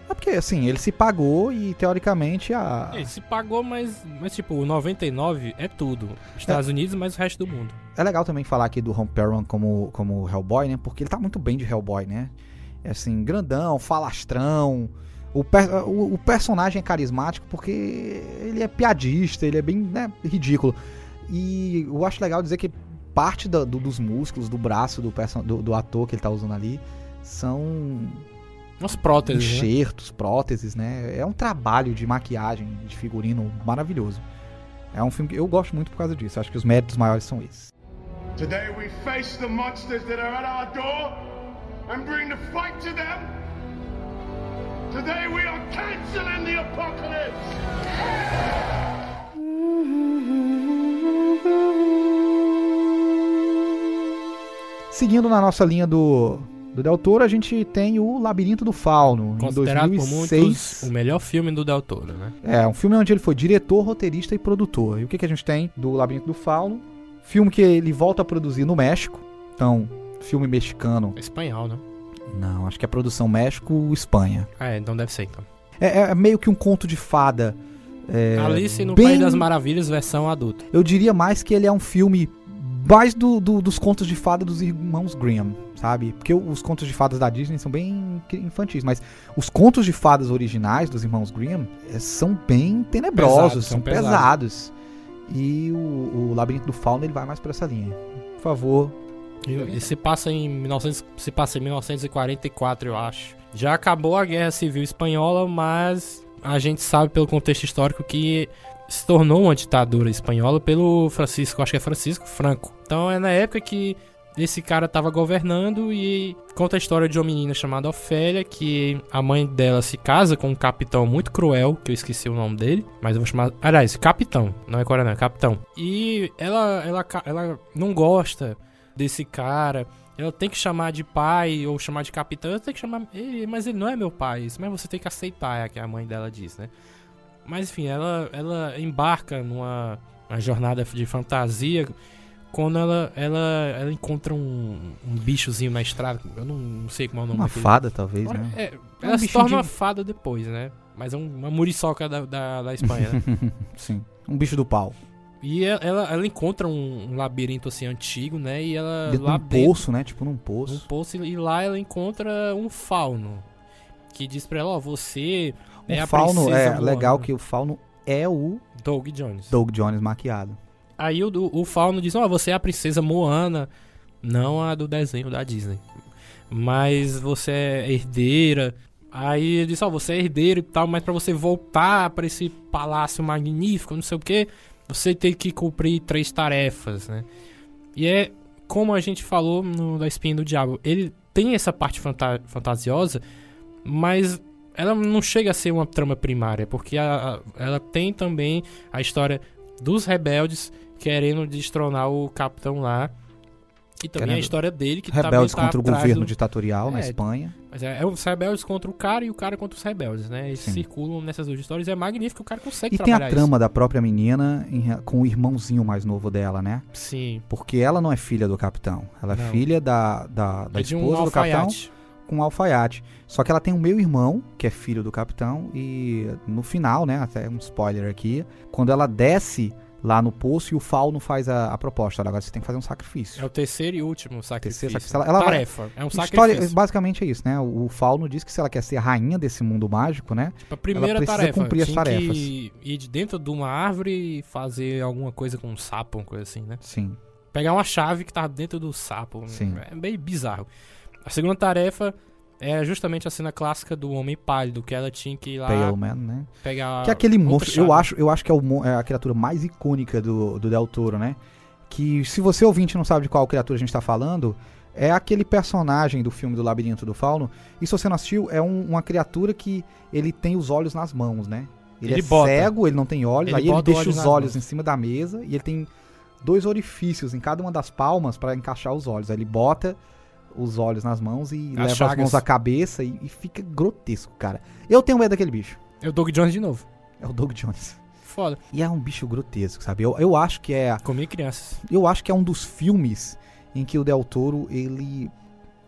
É porque, assim, ele se pagou e, teoricamente, a... Ele se pagou, mas, mas tipo, o 99 é tudo. Estados Unidos, mas o resto do mundo. É legal também falar aqui do Ron Perlman como, como Hellboy, né? Porque ele tá muito bem de Hellboy, né? É assim, grandão, falastrão. O, per- o, o personagem é carismático porque ele é piadista, ele é bem né, ridículo. E eu acho legal dizer que parte da- do- dos músculos, do braço do, do, do ator que ele tá usando ali são Umas próteses, né? enxertos, próteses, né? É um trabalho de maquiagem, de figurino maravilhoso. É um filme que eu gosto muito por causa disso. Acho que os méritos maiores são esses. Today we face the monsters that are at our door and bring the fight to them. Today we are canceling the apocalypse. Seguindo na nossa linha do, do Del Toro, a gente tem o Labirinto do Fauno, em Considerado por 2006. muitos o melhor filme do Del Toro, né? É, um filme onde ele foi diretor, roteirista e produtor. E o que, que a gente tem do Labirinto do Fauno? Filme que ele volta a produzir no México. Então, filme mexicano. É espanhol, né? Não, acho que é produção México-Espanha. Ah, é, então deve ser, então. É, é meio que um conto de fada. É, Alice no bem- País das Maravilhas, versão adulta. Eu diria mais que ele é um filme mais do, do- dos contos de fada dos irmãos Grimm, sabe? Porque os contos de fadas da Disney são bem infantis, mas os contos de fadas originais dos irmãos Grimm eh, são bem tenebrosos, são são pesados. E o, o Labirinto do Fauno ele vai mais pra essa linha. Por favor, E se passa em 1900, se passa em 1944, eu acho. Já acabou a Guerra Civil Espanhola, mas a gente sabe pelo contexto histórico que se tornou uma ditadura espanhola pelo Francisco, acho que é Francisco Franco. Então é na época que esse cara tava governando e conta a história de uma menina chamada Ofélia, que a mãe dela se casa com um capitão muito cruel, que eu esqueci o nome dele, mas eu vou chamar. Aliás, capitão, não é coronel, é capitão. E ela, ela, ela não gosta desse cara. Ela tem que chamar de pai ou chamar de capitão. Ela tem que chamar. Mas ele não é meu pai. Mas você tem que aceitar, é o que a mãe dela diz, né? Mas enfim, ela, ela embarca numa uma jornada de fantasia quando ela, ela, ela encontra um, um bichozinho na estrada. Eu não, não sei como é o nome uma daquele. fada talvez, Ora, né? é, É um ela se bichinho torna de- uma fada depois, né? Mas é um- uma muriçoca da, da, da Espanha, né? Sim. Um bicho do pau. E ela, ela, ela encontra um, um labirinto assim antigo, né? E ela Dentro de lá um dentro, poço, né? Tipo num um poço. poço e lá ela encontra um fauno que diz pra ela, ó, você é o a fauno é Moana. legal que o fauno é o Doug Jones. Doug Jones maquiado. Aí o, o fauno diz, ó, você é a princesa Moana, não a do desenho da Disney. Mas você é herdeira. Aí ele diz, ó, você é herdeira e tal, mas pra você voltar pra esse palácio magnífico, não sei o que, você tem que cumprir três tarefas, né? E é como a gente falou no da Espinha do Diabo. Ele tem essa parte fanta- fantasiosa, mas ela não chega a ser uma trama primária, porque a- a- ela tem também a história dos rebeldes querendo destronar o capitão lá. E também Querendo- a história dele, que Rebeldes tá contra o governo do... ditatorial na É, Espanha. Mas é, é os rebeldes contra o cara e o cara contra os rebeldes, né? Eles Sim. circulam nessas duas histórias. É magnífico, o cara consegue E tem a trama da própria menina em com o irmãozinho mais novo dela, né? isso. Sim. Porque ela não é filha do capitão. Ela é Não. filha da, da, da é esposa um do capitão. Com um alfaiate. Só que ela tem um meio irmão, que é filho do capitão, e no final, né, até um spoiler aqui, quando ela desce lá no poço e o Fauno faz a, a proposta, olha, agora você tem que fazer um sacrifício. É o terceiro e último sacrifício. Sacrifício. Ela- ela vai- Tarefa. É um História, sacrifício. basicamente é isso, né? O, o Fauno diz que se ela quer ser a rainha desse mundo mágico, né? Tipo, a primeira precisa tarefa. cumprir as tarefas. que ir de dentro de uma árvore e fazer alguma coisa com um sapo, uma coisa assim, né? Sim. Pegar uma chave que tá dentro do sapo. Sim. É meio bizarro. A segunda tarefa é justamente a cena clássica do Homem Pálido, que ela tinha que ir lá Pale Man, né? pegar. Que é aquele monstro, eu chave. acho, eu acho que é, o é a criatura mais icônica do, do Del Toro, né? Que se você ouvinte não sabe de qual criatura a gente tá falando, é aquele personagem do filme do Labirinto do Fauno. E se você não assistiu, é um- uma criatura que ele tem os olhos nas mãos, né? Ele, Ele é bota. cego, ele não tem olhos, Ele aí ele deixa olhos os olhos mãos. em cima da mesa e ele tem dois orifícios em cada uma das palmas para encaixar os olhos. Aí ele bota os olhos nas mãos e As leva as chagas. mãos à cabeça e, e fica grotesco, cara. Eu tenho medo daquele bicho. É o Doug Jones de novo. É o Doug Jones. Foda. E é um bicho grotesco, sabe? Eu, eu acho que é, Comi crianças. eu acho que é um dos filmes em que o Del Toro ele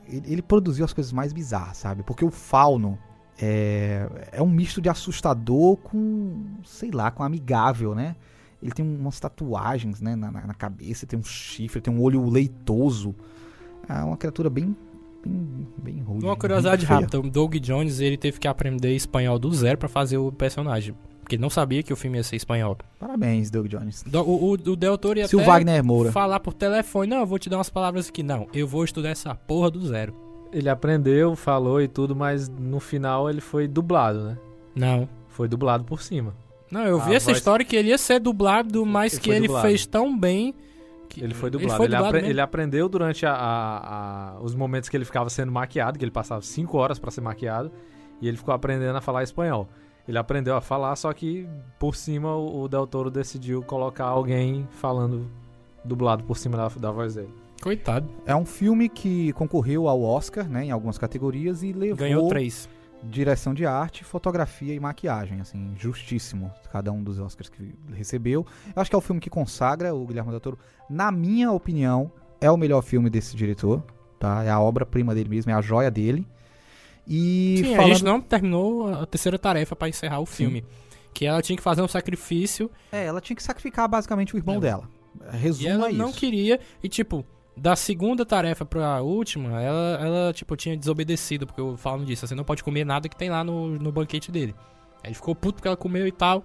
ele, ele produziu as coisas mais bizarras, sabe? Porque o fauno é, é um misto de assustador com, sei lá, com amigável, né? Ele tem umas tatuagens, né, na na cabeça, tem um chifre, tem um olho leitoso. É uma criatura bem bem, bem rude. Uma curiosidade rápida, o Doug Jones ele teve que aprender espanhol do zero pra fazer o personagem. Porque ele não sabia que o filme ia ser espanhol. Parabéns, Doug Jones. Do- O, o, o Del Toro ia Se o até Wagner Moura. falar por telefone, não, eu vou te dar umas palavras aqui. Não, eu vou estudar essa porra do zero. Ele aprendeu, falou e tudo, mas no final ele foi dublado, né? Não. Foi dublado por cima. Não, eu vi A essa voz- história que ele ia ser dublado, mas Ele que ele dublado. fez tão bem. Que Ele foi dublado. foi Ele, dublado apre- ele aprendeu durante a- a- a- os momentos que ele ficava sendo maquiado, que ele passava 5 horas pra ser maquiado, e ele ficou aprendendo a falar espanhol. Ele aprendeu a falar, só que por cima o, o Del Toro decidiu colocar alguém falando dublado por cima da, da voz dele. Coitado. É um filme que concorreu ao Oscar, né, em algumas categorias e levou Ganhou três. Direção de arte, fotografia e maquiagem, assim, justíssimo cada um dos Oscars que recebeu. Eu acho que é o filme que consagra o Guilherme Del Toro. Na minha opinião, é o melhor filme desse diretor, tá? É a obra-prima dele mesmo, é a joia dele. E Sim, a falando... gente não terminou a terceira tarefa pra encerrar o filme. Que ela tinha que fazer um sacrifício É, ela tinha que sacrificar basicamente o irmão É. dela. e Resumo ela é não isso. queria. E tipo, da segunda tarefa pra última, ela, ela tipo, tinha desobedecido, porque eu falo disso, você não pode comer nada que tem lá no, no banquete dele. Aí ele ficou puto porque ela comeu e tal.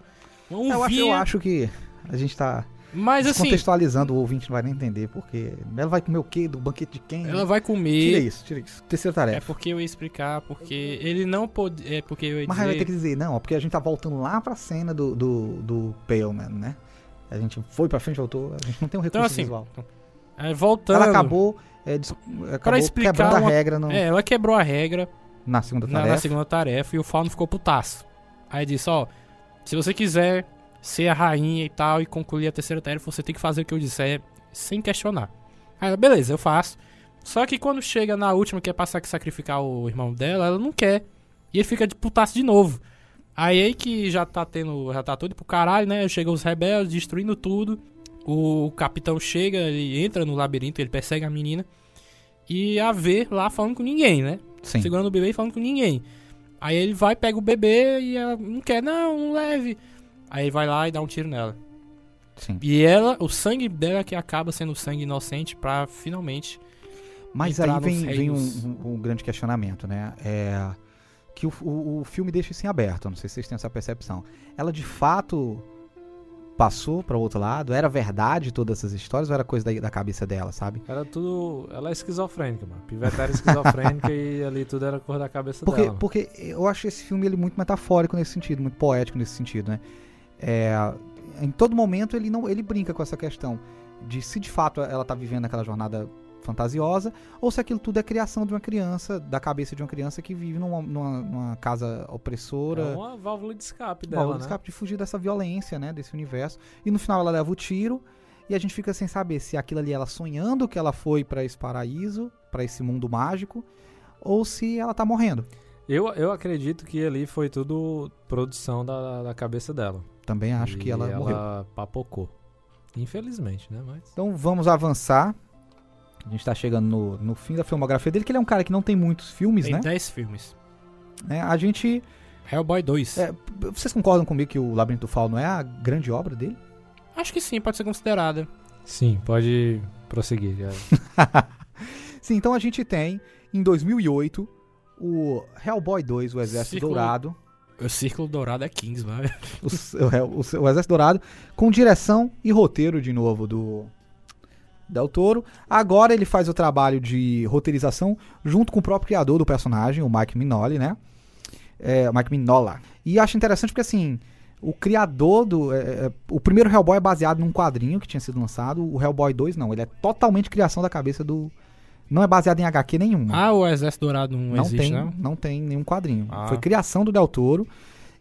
Eu acho, eu acho que a gente tá Mas assim, Descontextualizando, o ouvinte não vai nem entender, porque ela vai comer o quê? Do banquete de quem? ela vai Tira comer. isso, tira isso. Terceira É tarefa. porque eu ia explicar, porque ele não pode. É porque eu ia Mas aí vai ter dizer. que dizer, não, porque a gente tá voltando lá pra cena do, do, do Paleman, né? A gente foi pra frente, voltou, a gente não tem um recurso Então, assim, visual. É, voltando. Ela acabou, é, acabou explicar quebrando a uma- regra no- É, ela quebrou a regra na segunda na, tarefa. na segunda tarefa e o Fauno ficou putaço. Aí disse, ó, se você quiser ser a rainha e tal e concluir a terceira tarefa, você tem que fazer o que eu disser sem questionar. Aí ela, beleza, eu faço. Só que quando chega na última, que é passar que sacrificar o irmão dela, ela não quer. E ele fica de putaço de novo. Aí aí que já tá tendo, já tá tudo pro caralho, né? Chegam os rebeldes, destruindo tudo. O capitão chega, ele entra no labirinto, ele persegue a menina. E a vê lá falando com ninguém, né? Sim. segurando o bebê e falando com ninguém. Aí ele vai, pega o bebê e ela não quer, não, não leve. Aí ele vai lá e dá um tiro nela. Sim. E ela, o sangue dela que acaba sendo sangue inocente pra finalmente. Mas aí vem, vem um, um- um grande questionamento, né? É que o, o- o filme deixa isso em aberto, não sei se vocês têm essa percepção. Ela de fato passou para o outro lado? Era verdade todas essas histórias ou era coisa da, da cabeça dela, sabe? Era tudo. Ela é esquizofrênica, mano. Piveta era esquizofrênica e ali tudo era cor da cabeça Porque, dela. porque eu acho esse filme ele muito metafórico nesse sentido, muito poético nesse sentido, né? É, em todo momento ele não ele brinca com essa questão de se de fato ela tá vivendo aquela jornada fantasiosa ou se aquilo tudo é criação de uma criança, da cabeça de uma criança que vive numa, numa- numa casa opressora. É uma válvula de escape Válvula dela, de né? escape de fugir dessa violência, né, desse universo. E no final ela leva o tiro e a gente fica sem saber se aquilo ali ela sonhando que ela foi pra esse paraíso, pra esse mundo mágico, ou se ela tá morrendo. Eu, eu acredito que ali foi tudo produção da, da cabeça dela. Também acho que E ela, morreu. papocou. Infelizmente, né? Mas. Então vamos avançar. A gente tá chegando no, no fim da filmografia dele, que ele é um cara que não tem muitos filmes, Tem né? 10 filmes. É, A gente. Hellboy 2. é, vocês concordam comigo que o Labirinto do Fauno é a grande obra dele? Acho que sim, pode ser considerada. Sim, pode prosseguir. já. Sim, então a gente tem, em 2008, o Hellboy 2, o Exército Círculo- Dourado. O Círculo Dourado é 15, mano. o, o, o, o Exército Dourado, com direção e roteiro de novo do Del Toro. Agora ele faz o trabalho de roteirização junto com o próprio criador do personagem, o Mike Minoli, né? É, o Mike Minola. E acho interessante porque assim, o criador do. é, é, o primeiro Hellboy é baseado num quadrinho que tinha sido lançado. O Hellboy 2 não, ele é totalmente criação da cabeça do. Não é baseado em HQ nenhuma. Ah, o Exército Dourado não, não existe, tem, não? tem nenhum quadrinho. Ah. Foi criação do Del Toro,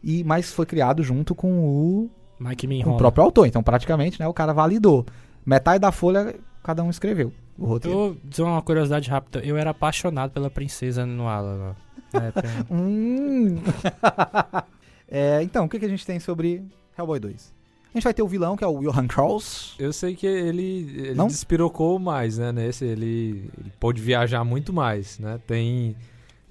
e, mas foi criado junto com o Mike com o próprio autor. Então, praticamente, né, o cara validou. Metade da folha, cada um escreveu o Eu roteiro. vou dizer uma curiosidade rápida. Eu era apaixonado pela princesa no Ala. Na época. Hum. É, então, o que, que a gente tem sobre Hellboy 2? A gente vai ter o vilão, que é o Johan Kraus. Eu sei que ele, ele Não? despirocou mais, né? Nesse, ele, ele pôde viajar muito mais, né? Tem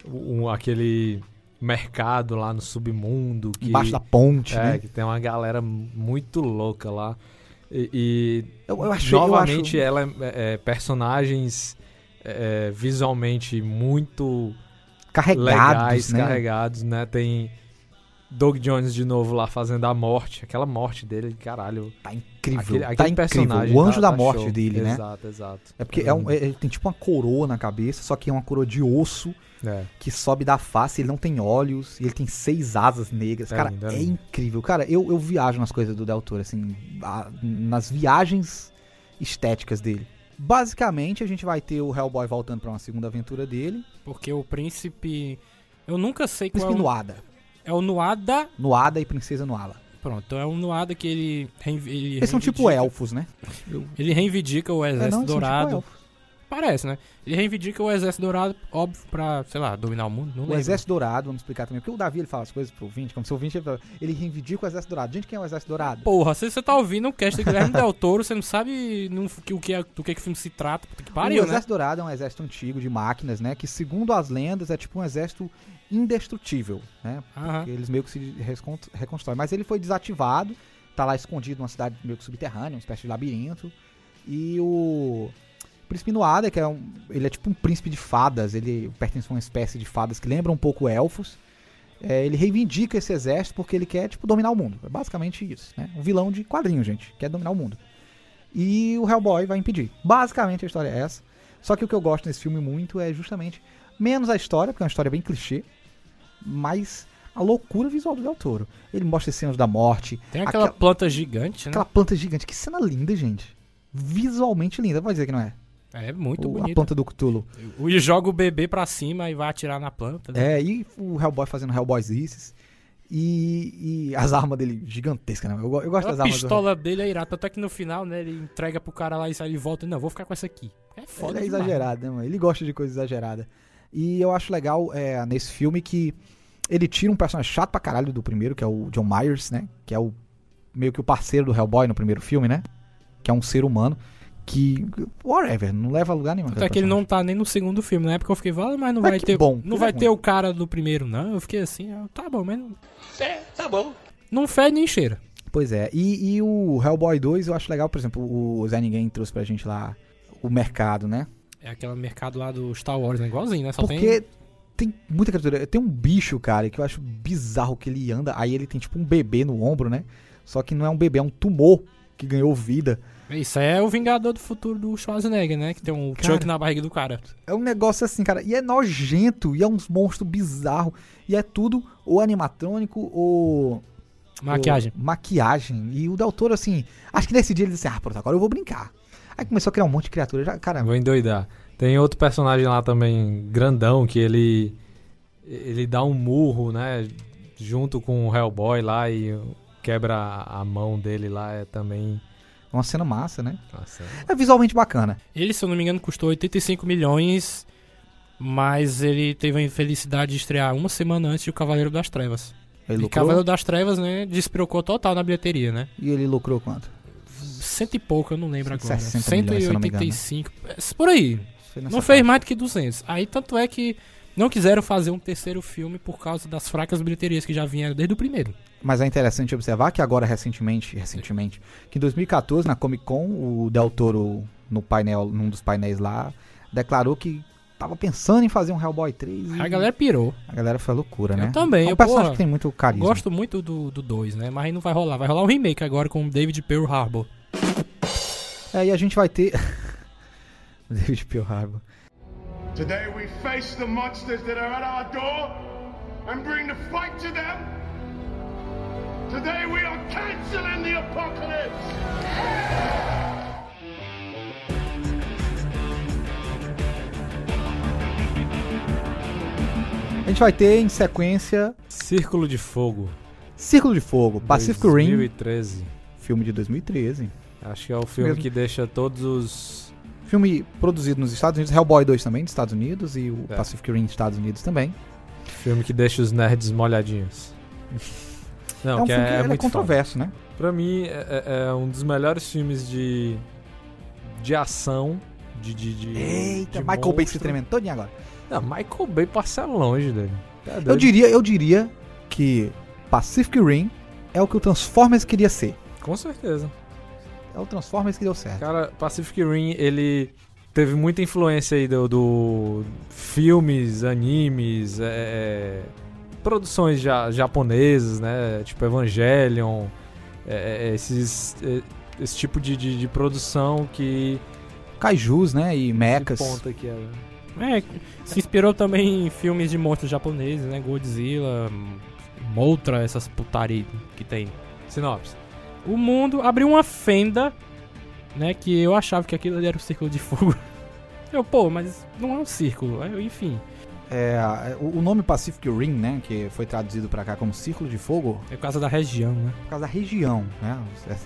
um, aquele mercado lá no submundo que, Embaixo da ponte, é, né? que tem uma galera muito louca lá. E, e Eu, eu achei, novamente eu ela é, é, personagens é, visualmente muito carregados, legais, né? carregados, né? Tem Doug Jones de novo lá fazendo a morte, aquela morte dele, caralho. Tá incrível, Aquele, tá aquele incrível. O anjo tá- da tá morte show. dele, né? Exato, exato. É porque é um, é- ele tem tipo uma coroa na cabeça, só que é uma coroa de osso É. que sobe da face, ele não tem olhos, e ele tem seis asas negras. É Cara, é é incrível. Cara, eu, eu viajo nas coisas do Del Toro, assim, a- nas viagens estéticas dele. Basicamente, a gente vai ter o Hellboy voltando pra uma segunda aventura dele. Porque o príncipe. Eu nunca sei qual Príncipe é o... Nuada. é o Nuada. Nuada e Princesa Nuala. Pronto, é o Nuada que ele. ele Eles são tipo reivindica- elfos, né? Ele reivindica o É, Exército não, eles são tipo Dourado. elfos. Parece, né? Ele reivindica o Exército Dourado, óbvio, pra, sei lá, dominar o mundo. Não O lembro. Exército Dourado, vamos explicar também. Porque o Davi ele fala as coisas pro ouvinte, como se o ouvinte ele, fala- ele reivindica o Exército Dourado. Gente, quem é o Exército Dourado? Porra, se você tá ouvindo o cast do Guilherme Del Toro, você não sabe não- que- o que é, do que, que o filme se trata. Que pariu, o né? Exército Dourado é um exército antigo de máquinas, né? Que segundo as lendas é tipo um exército indestrutível, né? Aham. Porque eles meio que se recon- reconstroem. Mas ele foi desativado, tá lá escondido numa cidade meio que subterrânea, uma espécie de labirinto. E o Príncipe Nuada, que é um. Ele é tipo um príncipe de fadas, ele pertence a uma espécie de fadas que lembra um pouco elfos. É, ele reivindica esse exército porque ele quer, tipo, dominar o mundo. É basicamente isso, né? Um vilão de quadrinho, gente. Quer dominar o mundo. E o Hellboy vai impedir. Basicamente a história é essa. Só que o que eu gosto nesse filme muito é justamente menos a história, porque é uma história bem clichê, mas a loucura visual do Del Toro. Ele mostra as cenas da morte, Tem aquela, planta gigante, né? aquela planta gigante. Que cena linda, gente. Visualmente linda, pode dizer que não é? É muito O- a bonito. planta do Cthulhu. E joga o bebê pra cima e vai atirar na planta. né? É, e o Hellboy fazendo Hellboyzices. E, e as armas dele gigantescas, né? Eu, eu gosto das a armas do pistola dele é irada. Tanto é que no final, né, ele entrega pro cara lá e sai, ele volta. Não, vou ficar com essa aqui. É foda Ele é demais. exagerado, né, mano? Ele gosta de coisa exagerada. E eu acho legal é, nesse filme que ele tira um personagem chato pra caralho do primeiro, que é o John Myers, né? Que é o meio que o parceiro do Hellboy no primeiro filme, né? Que é um ser humano que. Whatever, não leva a lugar nenhum. Até que ele não tá nem no segundo filme. Na época eu fiquei, vale, mas não Mas vai ter. bom, não vai ter o cara do primeiro, não. Eu fiquei assim, tá bom, mas não. É, tá bom. Não fede nem cheira. Pois é. E, e o Hellboy 2 eu acho legal, por exemplo, o Zé Ninguém trouxe pra gente lá o mercado, né? É aquele mercado lá do Star Wars, né? Igualzinho, né? Só Porque tem. tem muita criatura. Tem um bicho, cara, que eu acho bizarro que ele anda. Aí ele tem tipo um bebê no ombro, né? Só que não é um bebê, é um tumor que ganhou vida. Isso é o Vingador do Futuro do Schwarzenegger, né? Que tem um Cara. Chuck na barriga do cara. É um negócio assim, cara. E é nojento. E é uns monstros bizarros. E é tudo ou animatrônico ou. Maquiagem. ou maquiagem. E o Del Toro, assim. Acho que nesse dia ele disse: Ah, pronto, agora eu vou brincar. Aí começou a criar um monte de criatura. Já, cara, Vou endoidar. Tem outro personagem lá também, grandão, que ele. Ele dá um murro, né? Junto com o Hellboy lá e quebra a a mão dele lá. É também. Uma cena massa, né? Nossa, É visualmente bacana. Ele, se eu não me engano, custou 85 milhões, mas ele teve a infelicidade de estrear uma semana antes de O Cavaleiro das Trevas. Ele E. Cavaleiro das Trevas, né, despirocou total na bilheteria, né? E ele lucrou quanto? Cento e pouco, eu não lembro agora. 60 milhões, se eu não me engano. 185, é, por aí. Não fez faixa. mais do que 200. Aí tanto é que não quiseram fazer um terceiro filme por causa das fracas bilheterias que já vinham desde o primeiro. Mas é interessante observar que agora, recentemente, recentemente, que em 2014, na Comic Con, o Del Toro, no painel, num dos painéis lá, declarou que tava pensando em fazer um Hellboy 3. e A galera pirou. a galera foi loucura, né? Eu também, É um eu, personagem porra, que tem muito carisma. Gosto muito do 2, né? Mas aí não vai rolar. Vai rolar um remake agora com o David Pearl Harbor. É, e a gente vai ter... David Pearl Harbor. Today we face the monsters that are at our door and bring the fight to them. Today we are canceling the apocalypse. A gente vai ter, em sequência, Círculo de Fogo. Círculo de Fogo, Pacific Rim, 2013. filme de 2013. Acho que é o filme Mesmo. que deixa todos os. Filme produzido nos Estados Unidos, Hellboy 2 também, dos Estados Unidos, e o É. Pacific Rim dos Estados Unidos também. Filme que deixa os nerds molhadinhos. Não, é um que filme que é, é é muito foda. controverso, né? Pra mim, é, é- é um dos melhores filmes de. de ação. De. de, de Eita, de Michael Bay se monstro. tremendo todinho agora. Não, Michael Bay passa longe dele. Tá Eu diria, eu diria que Pacific Rim é o que o Transformers queria ser. Com certeza. É o Transformers que deu certo. Cara, Pacific Rim, ele teve muita influência aí do, do filmes, animes, é, é, produções ja- japonesas, né? Tipo Evangelion, é, é, esses, é, esse tipo de, de, de produção que Kaijus, né? E que mechas. ponta que é. É, se inspirou também em filmes de monstros japoneses, né? Godzilla, Motra, essas putaria que tem. Sinopse. O mundo abriu uma fenda, né? Que eu achava que aquilo ali era um círculo de fogo. Eu, pô, mas não é um círculo. Eu, Enfim, É, o nome Pacific Rim, né? Que foi traduzido pra cá como Círculo de Fogo, é por causa da região, né? por causa da região, né?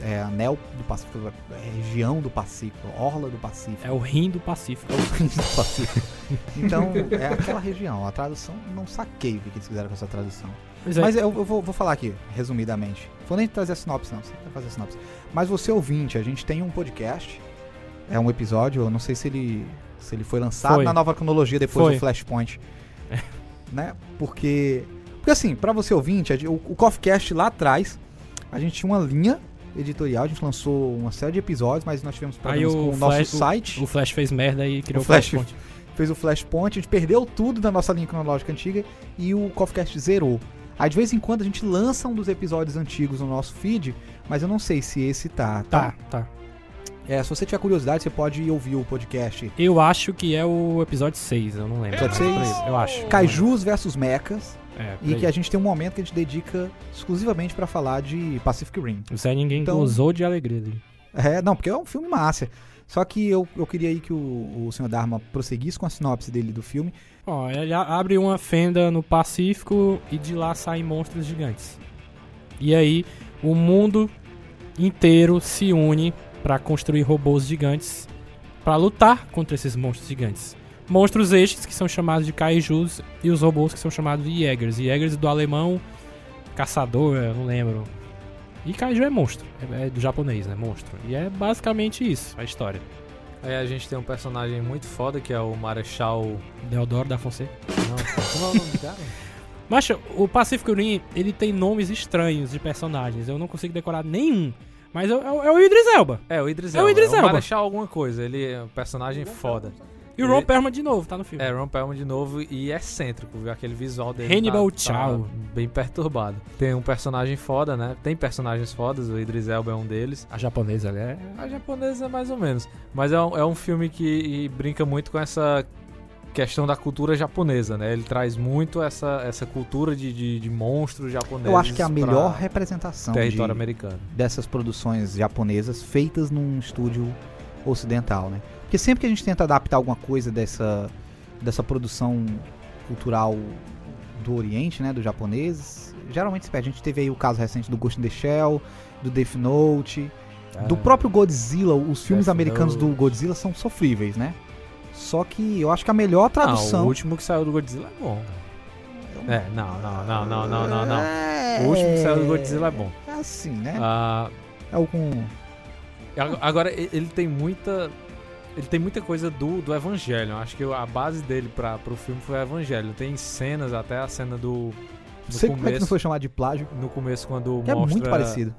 É, é anel do Pacífico, é região do Pacífico, orla do Pacífico. É o rim do Pacífico. É o rim do Pacífico. Então, é aquela região. A tradução, não saquei o que eles fizeram com essa tradução. É. Mas eu, eu vou, vou falar aqui, resumidamente. Vou nem trazer a sinopse, não. Você vai fazer a sinopse. Mas você ouvinte, a gente tem um podcast. É um episódio, eu não sei se ele, se ele foi lançado Foi. na nova cronologia depois Foi. do Flashpoint. né? Porque. Porque assim, pra você ouvinte, o, o lá atrás, a gente tinha uma linha editorial, a gente lançou uma série de episódios, mas nós tivemos problemas o com o Flash- nosso site. O Flash fez merda e criou O Flash- Flashpoint. fez o Flashpoint, a gente perdeu tudo da nossa linha cronológica antiga e o Coffeecast zerou. Aí de vez em quando a gente lança um dos episódios antigos no nosso feed, mas eu não sei se esse tá, tá? Tá, tá. É, se você tiver curiosidade, você pode ir ouvir o podcast Eu acho que é o episódio 6, eu não lembro. Episódio Mas seis? por aí, Eu acho. Kaijus versus Mechas. É, E aí. que a gente tem um momento que a gente dedica exclusivamente pra falar de Pacific Rim. O Zé ninguém Então- gozou de alegria dele. É, não, porque é um filme massa. Só que eu, eu queria aí que o, o senhor Dharma prosseguisse com a sinopse dele do filme. Ó, ele abre uma fenda no Pacífico e de lá saem monstros gigantes. E aí, o mundo inteiro se une pra construir robôs gigantes pra lutar contra esses monstros gigantes. Monstros estes que são chamados de kaijus e os robôs que são chamados de Jägers. Jägers do alemão, caçador, não lembro. E kaiju é monstro, é, é do japonês, né? Monstro. E é basicamente isso, a história. Aí a gente tem um personagem muito foda que é o Marechal. Deodoro da Fonseca. Não, como é o nome do cara? Mas o Pacific Rim, ele tem nomes estranhos de personagens. Eu não consigo decorar nenhum. Mas é, o- é o Idris Elba. É, o Idris É Elba. o Idris Elba. Marechal alguma coisa. Ele é um personagem foda. E o Ron Perlman de novo, tá no filme. É, Ron Perlman de novo e excêntrico, viu? Aquele visual dele Hannibal tá, Chow. tá bem perturbado. Tem um personagem foda, né? Tem personagens fodas, o Idris Elba é um deles. A japonesa, ela é... A japonesa é mais ou menos. Mas é um, é um filme que brinca muito com essa questão da cultura japonesa, né? Ele traz muito essa, essa cultura de, de, de monstros japoneses Eu acho que é a melhor representação de, território americano. dessas produções japonesas feitas num estúdio ocidental, né? Porque sempre que a gente tenta adaptar alguma coisa dessa, dessa produção cultural do Oriente, né, dos japoneses, geralmente se perde. A gente teve aí o caso recente do Ghost in the Shell, do Death Note, do próprio Godzilla. Os filmes Death americanos do Note. Godzilla são sofríveis, né? Só que eu acho que a melhor Não, tradução... o último que saiu do Godzilla é bom. É, não, não, não, não, não, não, não. É... O último que saiu do Godzilla é bom. É assim, né? Ah, É o com... Ag- Agora, ele tem muita. Ele tem muita coisa do, do Evangelho. Acho que a base dele para pro filme foi o Evangelho. Tem cenas, até a cena do. No sei como é que não começo, foi chamado de plágio. no começo quando Que é mostra, muito parecido.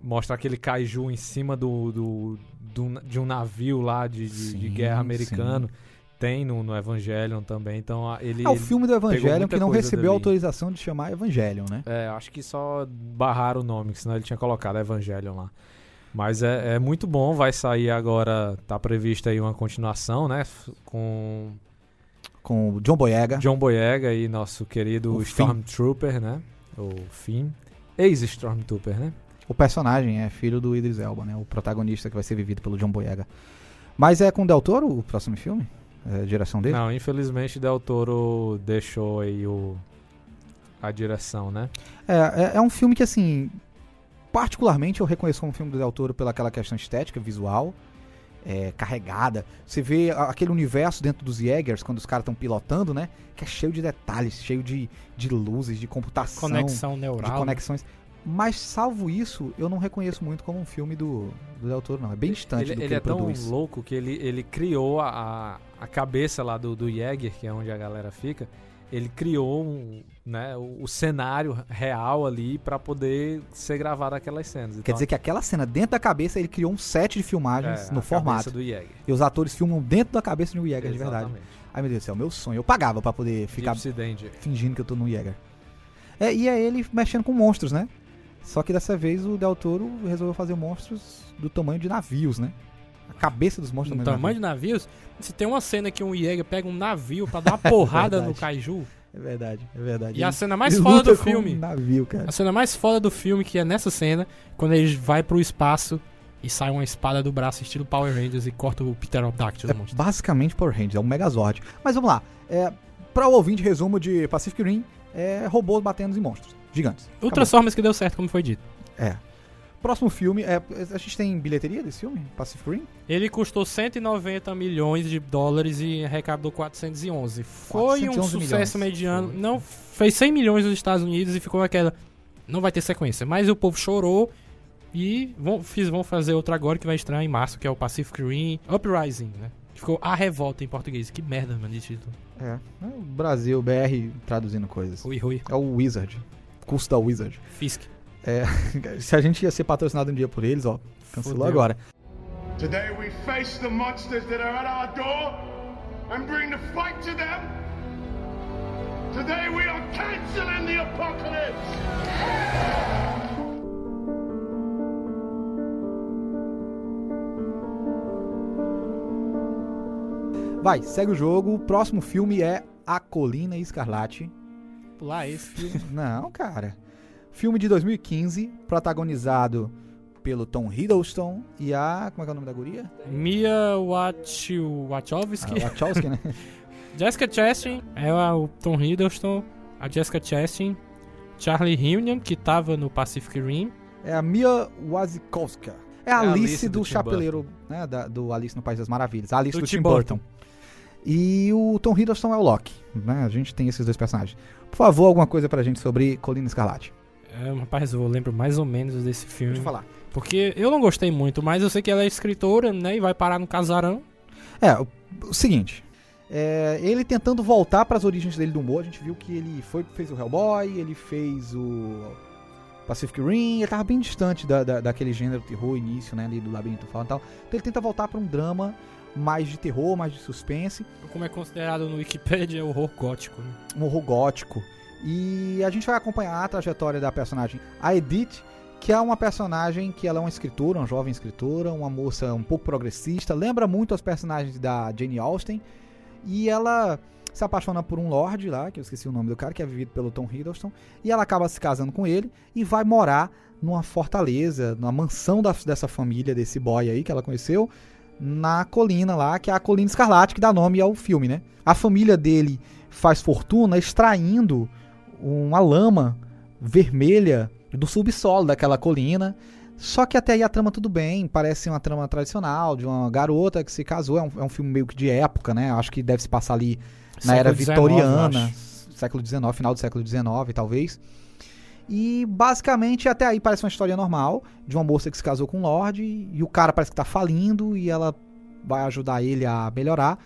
mostra aquele kaiju em cima do, do, do- de um navio lá de, de, de Sim, guerra americano. Tem no, no Evangelion também. Então a- ele. É o filme do Evangelion que não recebeu dali. autorização de chamar Evangelion, né? É, acho que só barraram o nome, que senão ele tinha colocado Evangelion lá. Mas é, é muito bom, vai sair agora, tá prevista aí uma continuação, né? Com Com o John Boyega. John Boyega e nosso querido O Finn. Stormtrooper, né? O Finn. Ex-Stormtrooper, né? O personagem é filho do Idris Elba, né? O protagonista que vai ser vivido pelo John Boyega. Mas é com o Del Toro o próximo filme? É a direção dele? Não, infelizmente Del Toro deixou aí o, a direção, né? É, é, é um filme que, assim, particularmente eu reconheço como filme do Del Toro pela aquela questão estética, visual, é, carregada. Você vê aquele universo dentro dos Jägers, quando os caras estão pilotando, né? Que é cheio de detalhes, cheio de, de luzes, de computação, Conexão de neural. conexões. Mas, salvo isso, eu não reconheço muito como um filme do, do Del Toro, não. É bem distante Ele, do que ele ele é tão louco que ele, ele criou a, a cabeça lá do, do Jäger, que é onde a galera fica. Ele criou um, né, o, o cenário real ali pra poder ser gravado aquelas cenas. Quer Então, dizer que aquela cena dentro da cabeça, ele criou um set de filmagens é, no a formato. do Jäger. E os atores filmam dentro da cabeça de um Jäger de verdade. Ai meu Deus do céu, meu sonho. Eu pagava pra poder ficar fingindo que eu tô no Jäger. É, e é ele mexendo com monstros, né? Só que dessa vez o Del Toro resolveu fazer monstros do tamanho de navios, né? A cabeça dos monstros No do tamanho de navios, se tem uma cena que um Jäger pega um navio pra dar uma porrada no verdade. kaiju, É verdade, é verdade. e a cena mais ele foda do filme, Um navio, cara. a cena mais foda do filme, que é nessa cena, quando ele vai pro espaço e sai uma espada do braço estilo Power Rangers e corta o Pterodactyl É monstro. basicamente Power Rangers, é um Megazord. Mas vamos lá. É, pra o ouvinte, resumo de Pacific Rim, é robôs batendo em monstros gigantes. O Acabou. Transformers que deu certo, como foi dito. É. Próximo filme, é, a gente tem bilheteria desse filme? Pacific Rim? Ele custou 190 milhões de dólares e arrecadou 411. Foi um 411 sucesso milhões. mediano. Foi. Não fez 100 milhões nos Estados Unidos e ficou aquela. Não vai ter sequência. Mas o povo chorou e vão, fiz, vão fazer outra agora que vai estrear em março, que é o Pacific Rim Uprising, né? Ficou A Revolta em português. Que merda, mano, de título. É. é o Brasil, BR, traduzindo coisas. Rui, Rui. É o Wizard. Custo da Wizard. Fisk. Se a gente ia ser patrocinado um dia por eles, ó, cancelou Fudeu. agora. Today we face the monsters that are at our door and bring the fight to them. Today we are canceling the apocalypse. Vai, segue o jogo. O próximo filme é A Colina Escarlate. Pular esse filme. Não, cara. Filme de 2015, protagonizado pelo Tom Hiddleston e a. Como é que é o nome da guria? Mia Wach- Wachowski. A Wachowski, né? Jessica Chastain é o Tom Hiddleston. A Jessica Chastain. Charlie Hunnam, que tava no Pacific Rim. É a Mia Wasikowska. É a a Alice, Alice do, do Chapeleiro, né? da- do Alice no País das Maravilhas. A Alice do, Do Tim Tim Burton. E o Tom Hiddleston é o Loki. Né? A gente tem esses dois personagens. Por favor, alguma coisa pra gente sobre Colina Escarlate. É, rapaz, eu lembro mais ou menos desse filme. Deixa eu falar. Porque eu não gostei muito, mas eu sei que ela é escritora, né? E vai parar no casarão. É, o, o seguinte. é, ele tentando voltar pras origens dele do humor, a gente viu que ele foi, fez o Hellboy, ele fez o Pacific Rim, ele tava bem distante da, da- daquele gênero terror início, né, ali do Labirinto Fauno e tal. Então ele tenta voltar pra um drama mais de terror, mais de suspense, Como é considerado no Wikipedia, é horror gótico, né? um horror gótico. E a gente vai acompanhar a trajetória da personagem, a Edith, que é uma personagem que ela é uma escritora, uma jovem escritora, uma moça um pouco progressista, lembra muito as personagens da Jane Austen, e ela se apaixona por um lord lá, que eu esqueci o nome do cara, que é vivido pelo Tom Hiddleston, e ela acaba se casando com ele e vai morar numa fortaleza, numa mansão da- dessa família, desse boy aí que ela conheceu, na colina lá, que é a Colina Escarlate, que dá nome ao filme, né? A família dele faz fortuna extraindo uma lama vermelha do subsolo daquela colina. Só que até aí a trama tudo bem, parece uma trama tradicional de uma garota que se casou. É um, é um filme meio que de época, né? Acho que deve se passar ali na era Século eu vitoriana, acho. século XIX, final do século XIX, talvez. E basicamente até aí parece uma história normal de uma moça que se casou com um lord e o cara parece que tá falindo e ela vai ajudar ele a melhorar.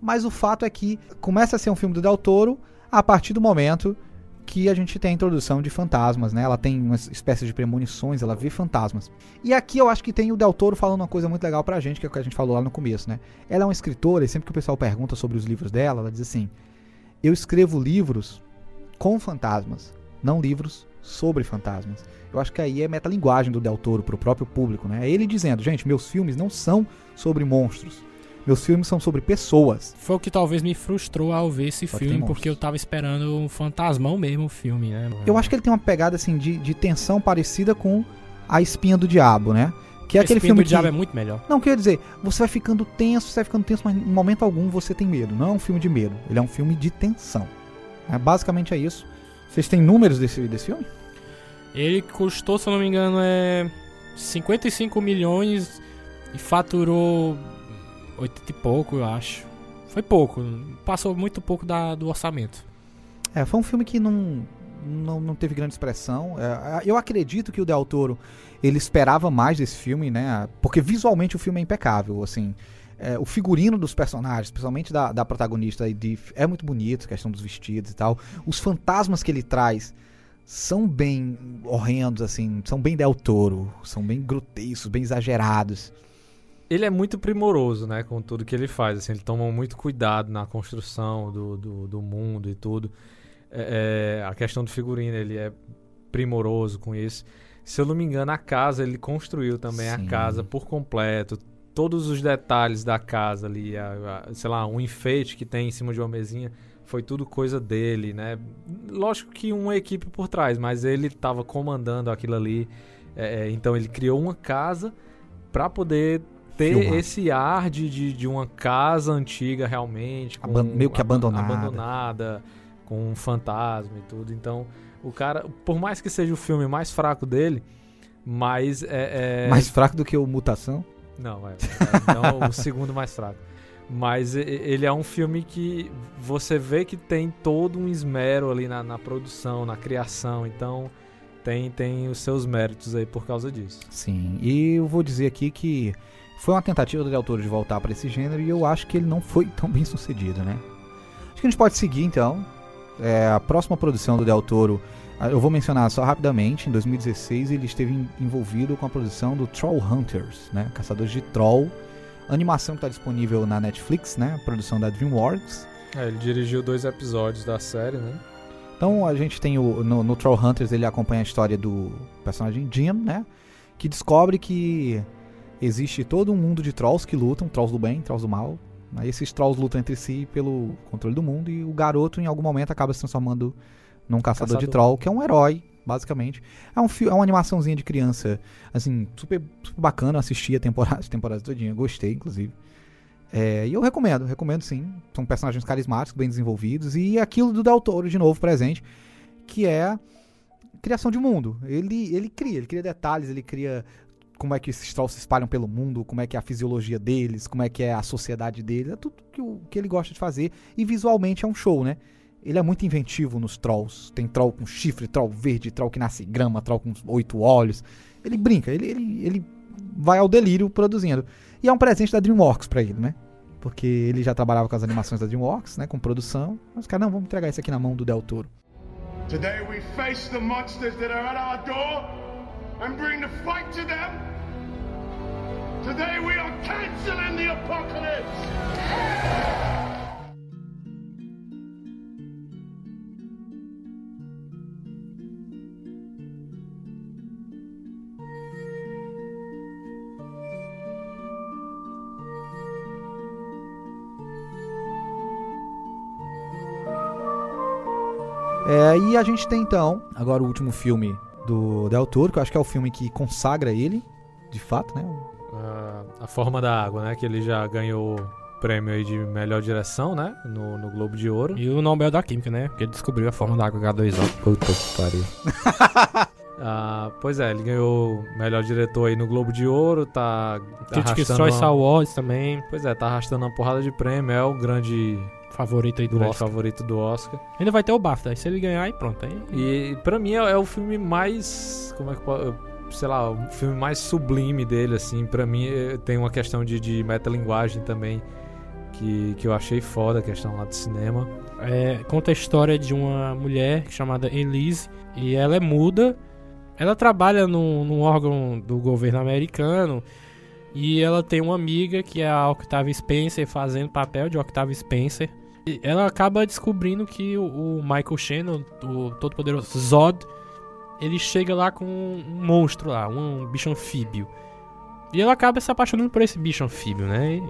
Mas o fato é que começa a ser um filme do Del Toro a partir do momento que a gente tem a introdução de fantasmas, né? Ela tem uma espécie de premonições, ela vê fantasmas. E aqui eu acho que tem o Del Toro falando uma coisa muito legal pra gente, que é o que a gente falou lá no começo, né? Ela é uma escritora e sempre que o pessoal pergunta sobre os livros dela, ela diz assim: "Eu escrevo livros com fantasmas, não livros sobre fantasmas". Eu acho que aí é metalinguagem do Del Toro pro próprio público, né? É ele dizendo: "Gente, meus filmes não são sobre monstros. Meus filmes são sobre pessoas". Foi o que talvez me frustrou ao ver esse Só filme, porque eu tava esperando um fantasmão mesmo o filme, né? Eu acho que ele tem uma pegada assim de, de tensão parecida com A Espinha do Diabo, né? Que é aquele Esse filme do que Diabo é muito melhor. Não, quer dizer, você vai ficando tenso, você vai ficando tenso, mas em momento algum você tem medo. Não é um filme de medo, ele é um filme de tensão. É, basicamente é isso. Vocês têm números desse, desse filme? Ele custou, se eu não me engano, é 55 milhões e faturou 80 e pouco, eu acho. Foi pouco, passou muito pouco da, do orçamento. É, foi um filme que não, não, não teve grande expressão. É, eu acredito que o Del Toro ele esperava mais desse filme, né? Porque visualmente o filme é impecável, assim. É, o figurino dos personagens, principalmente da, da protagonista Edith, é muito bonito, a questão dos vestidos e tal. Os fantasmas que ele traz são bem horrendos, assim, são bem Del Toro, são bem grotescos, bem exagerados. Ele é muito primoroso, né, com tudo que ele faz. Assim, ele toma muito cuidado na construção do, do, do mundo e tudo. É, é, a questão do figurino, ele é primoroso com isso. Se eu não me engano, a casa, ele construiu também Sim. a casa por completo. Todos os detalhes da casa ali, a- a- sei lá, um enfeite que tem em cima de uma mesinha, foi tudo coisa dele, né? Lógico que uma equipe por trás, mas ele estava comandando aquilo ali. É, é, então ele criou uma casa para poder ter Filmar. esse ar de, de, de uma casa antiga realmente, Aban- meio que aba- abandonada. abandonada, com um fantasma e tudo. Então, o cara, por mais que seja o filme mais fraco dele, mas é, é- Mais fraco do que o Mutação. Não, é, é, então o segundo mais fraco. Mas ele é um filme que você vê que tem todo um esmero ali na, na produção, na criação. Então tem, tem os seus méritos aí por causa disso. Sim, e eu vou dizer aqui que foi uma tentativa do Del Toro de voltar para esse gênero e eu acho que ele não foi tão bem sucedido, né? Acho que a gente pode seguir então. É, a próxima produção do Del Toro, eu vou mencionar só rapidamente. Em 2016 ele esteve envolvido com a produção do Troll Hunters, né? Caçadores de Troll. Animação que está disponível na Netflix, né? Produção da DreamWorks. É, ele dirigiu dois episódios da série, né? Então a gente tem o no, no Troll Hunters ele acompanha a história do personagem Jim, né? Que descobre que existe todo um mundo de trolls que lutam, trolls do bem, trolls do mal, Aí esses trolls lutam entre si pelo controle do mundo e o garoto em algum momento acaba se transformando num caçador, de Caçador. troll, que é um herói, basicamente. É, um é uma animaçãozinha de criança, assim, super, super bacana. Assisti a temporada, temporada todinha, gostei, inclusive. É, e eu recomendo, recomendo sim. São personagens carismáticos, bem desenvolvidos. E aquilo do Del Toro, de novo, presente, que é criação de mundo. Ele, ele cria, ele cria detalhes, ele cria como é que esses trolls se espalham pelo mundo, como é que é a fisiologia deles, como é que é a sociedade deles, é tudo que, o, que ele gosta de fazer. E visualmente é um show, né? Ele é muito inventivo nos trolls. Tem troll com chifre, troll verde, troll que nasce grama, troll com oito olhos. Ele brinca, ele, ele, ele vai ao delírio produzindo. E é um presente da DreamWorks pra ele, né? Porque ele já trabalhava com as animações da DreamWorks, né? Com produção. Mas, cara, não, vamos entregar isso aqui na mão do Del Toro. Today we face the monsters that are at our door and bring the fight to them. Today we are canceling the apocalypse. É, e a gente tem então, agora o último filme do Del Toro, que eu acho que é o filme que consagra ele, de fato, né? Ah, a Forma da Água, né? Que ele já ganhou o prêmio aí de melhor direção, né? No, no Globo de Ouro. E o Nobel da Química, né? Porque ele descobriu a forma da água H2O. Puta que pariu. Ah, pois é, ele ganhou melhor diretor aí no Globo de Ouro, tá Critics Choice uma- Awards também. Pois é, tá arrastando uma porrada de prêmio, é o grande, Favorito aí do Oscar. favorito do Oscar. Ainda vai ter o BAFTA. Aí se ele ganhar, aí pronto. Aí... E pra mim é, é o filme mais. Como é que pode. Sei lá, o filme mais sublime dele, assim. Pra mim eh, tem uma questão de, de metalinguagem também que, que eu achei foda, a questão lá do cinema. É, conta a história de uma mulher chamada Elise. E ela é muda. Ela trabalha num, num órgão do governo americano. E ela tem uma amiga que é a Octavia Spencer fazendo papel de Octavia Spencer. E ela acaba descobrindo que o, o Michael Shannon, o todo-poderoso Zod, ele chega lá com um monstro lá, um bicho anfíbio. E ela acaba se apaixonando por esse bicho anfíbio, né? E,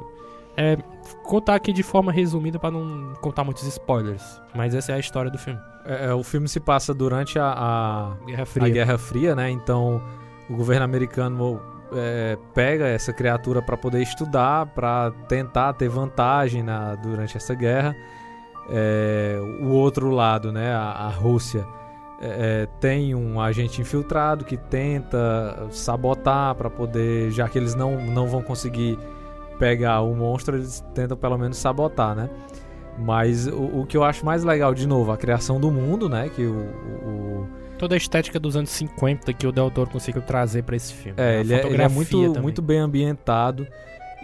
é, contar aqui de forma resumida pra não contar muitos spoilers. Mas essa é a história do filme. É, é, o filme se passa durante a, a, Guerra a Fria. Guerra Fria, né? Então o governo americano é, pega essa criatura para poder estudar, para tentar ter vantagem na, durante essa guerra. É, o outro lado, né? A, a Rússia é, é, tem um agente infiltrado que tenta sabotar para poder, já que eles não, não vão conseguir pegar o monstro, eles tentam pelo menos sabotar, né? Mas o, o que eu acho mais legal, de novo, a criação do mundo, né? Que o- o, Toda a estética dos anos 50 que o Del Toro conseguiu trazer pra esse filme. É, A ele é, ele é muito, também. muito bem ambientado.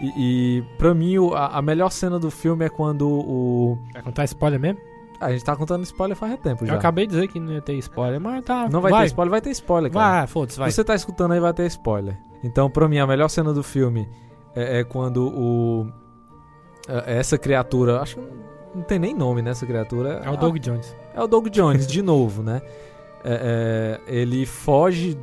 E, e pra mim, a, a melhor cena do filme é quando o. Vai contar spoiler mesmo? A gente tá contando spoiler faz tempo já. Eu acabei de dizer que não ia ter spoiler, mas tá. Não vai, ter spoiler, vai ter spoiler, cara. Vai, foda-se, vai. Você tá escutando aí, vai ter spoiler. Então, pra mim, a melhor cena do filme é, é quando o. é- Essa criatura. Acho que não- tem nem nome nessa criatura. É o Doug Jones. É o Doug Jones, de novo, né? É- é, ele foge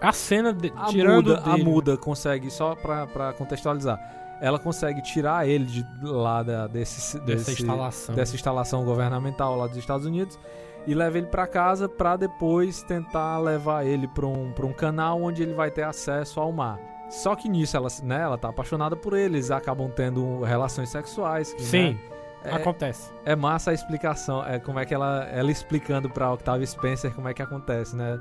A cena de, A tirando muda, a muda consegue, só pra, pra contextualizar, ela consegue tirar ele de lá da, desse, dessa desse- instalação. dessa instalação governamental lá dos Estados Unidos e leva ele pra casa pra depois tentar levar ele pra um, pra um canal onde ele vai ter acesso ao mar. Só que nisso ela, né, ela tá apaixonada por ele, eles acabam tendo relações sexuais. que, Sim, né, acontece. é massa a explicação, é como é que ela, ela explicando pra Octavia Spencer como é que acontece, né?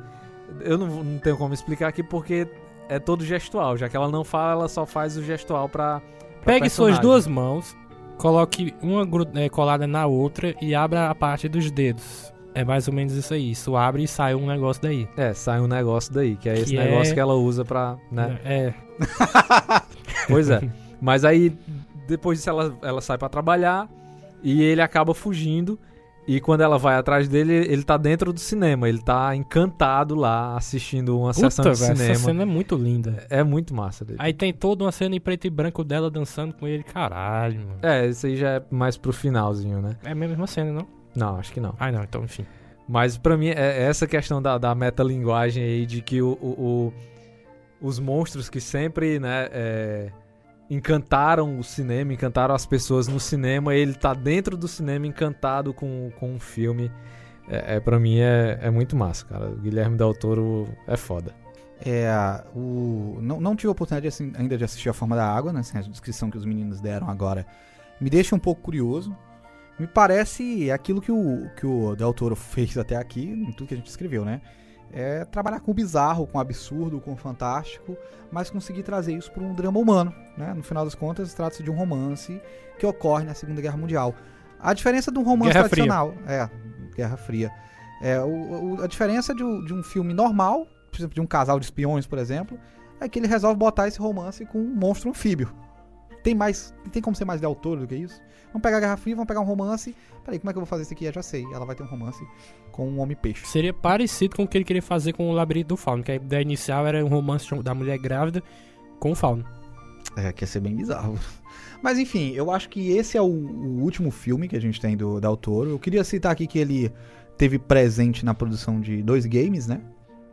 Eu não, não tenho como explicar aqui porque é todo gestual, já que ela não fala, ela só faz o gestual pra. pra Pegue suas personagem. duas mãos, coloque uma eh, colada na outra e abra a parte dos dedos. É mais ou menos isso aí. Isso abre e sai um negócio daí. É, sai um negócio daí, que é esse Que negócio é- que ela usa pra. Né? É. Pois é. Mas aí, depois disso, ela, ela sai pra trabalhar e ele acaba fugindo. E quando ela vai atrás dele, ele tá dentro do cinema. Ele tá encantado lá, assistindo uma sessão Puta, de velho, cinema. essa cena é muito linda. É muito massa dele. Aí tem toda uma cena em preto e branco dela dançando com ele. Caralho, mano. É, isso aí já é mais pro finalzinho, né? É a mesma cena, não? Não, acho que não. Ah, não, então enfim. Mas pra mim, é essa questão da, da metalinguagem aí, de que o, o- o- os monstros que sempre, né, é, encantaram o cinema, encantaram as pessoas no cinema. Ele tá dentro do cinema encantado com, com um filme. É, é, pra mim é, é muito massa, cara. O Guilherme Del Toro é foda. É, o, não, não tive a oportunidade assim, ainda de assistir A Forma da Água, né? Assim, a descrição que os meninos deram agora me deixa um pouco curioso. Me parece aquilo que o, que o Del Toro fez até aqui, em tudo que a gente escreveu, né? É trabalhar com o bizarro, com o absurdo, com o fantástico, mas conseguir trazer isso para um drama humano, né? No final das contas, trata-se de um romance que ocorre na Segunda Guerra Mundial. A diferença de um romance Guerra tradicional... É, Guerra Fria. É, o, o- a diferença de, um- de um filme normal, por exemplo, de um casal de espiões, por exemplo, é que ele resolve botar esse romance com um monstro anfíbio. Tem mais. Tem como ser mais Del Toro do que isso? Vamos pegar a Guerra Fria, vamos pegar um romance. Peraí, como é que eu vou fazer isso aqui? Eu já sei. Ela vai ter um romance com um homem-peixe. Seria parecido com o que ele queria fazer com o Labirinto do Fauno, que a ideia inicial era um romance da mulher grávida com o Fauno. É, que ia ser bem bizarro. Mas enfim, eu acho que esse é o, o último filme que a gente tem do Del Toro. Eu queria citar aqui que ele teve presente na produção de dois games, né?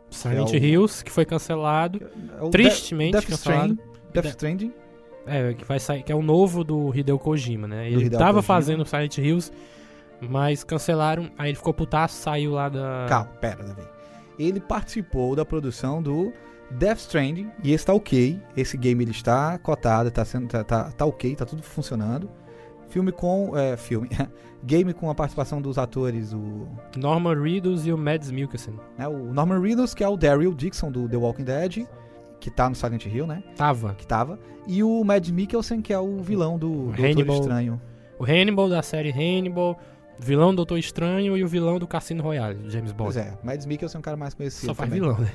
Silent É o- Hills, que foi cancelado. É Tristemente Death, cancelado. Death Stranding. É, que vai sair, que é o novo do Hideo Kojima, né? Ele Hideo tava Kojima. fazendo Silent Hills, mas cancelaram, aí ele ficou putaço, saiu lá da. Calma, pera, Davi. Ele participou da produção do Death Stranding e está ok. Esse game ele está cotado, tá, sendo, tá, tá, tá ok, tá tudo funcionando. Filme com. É, filme. game com a participação dos atores, o, Norman Reedus e o Mads Mikkelsen. né, o Norman Reedus, que é o Daryl Dixon do The Walking Dead, que tá no Silent Hill, né? Tava. Que tava. E o Mads Mikkelsen, que é o vilão do, do Doutor Hannibal. Estranho. O Hannibal da série Hannibal, vilão do Doutor Estranho e o vilão do Cassino Royale, James Bond. Pois é, Mads Mikkelsen é um cara mais conhecido Só faz também. vilão, né?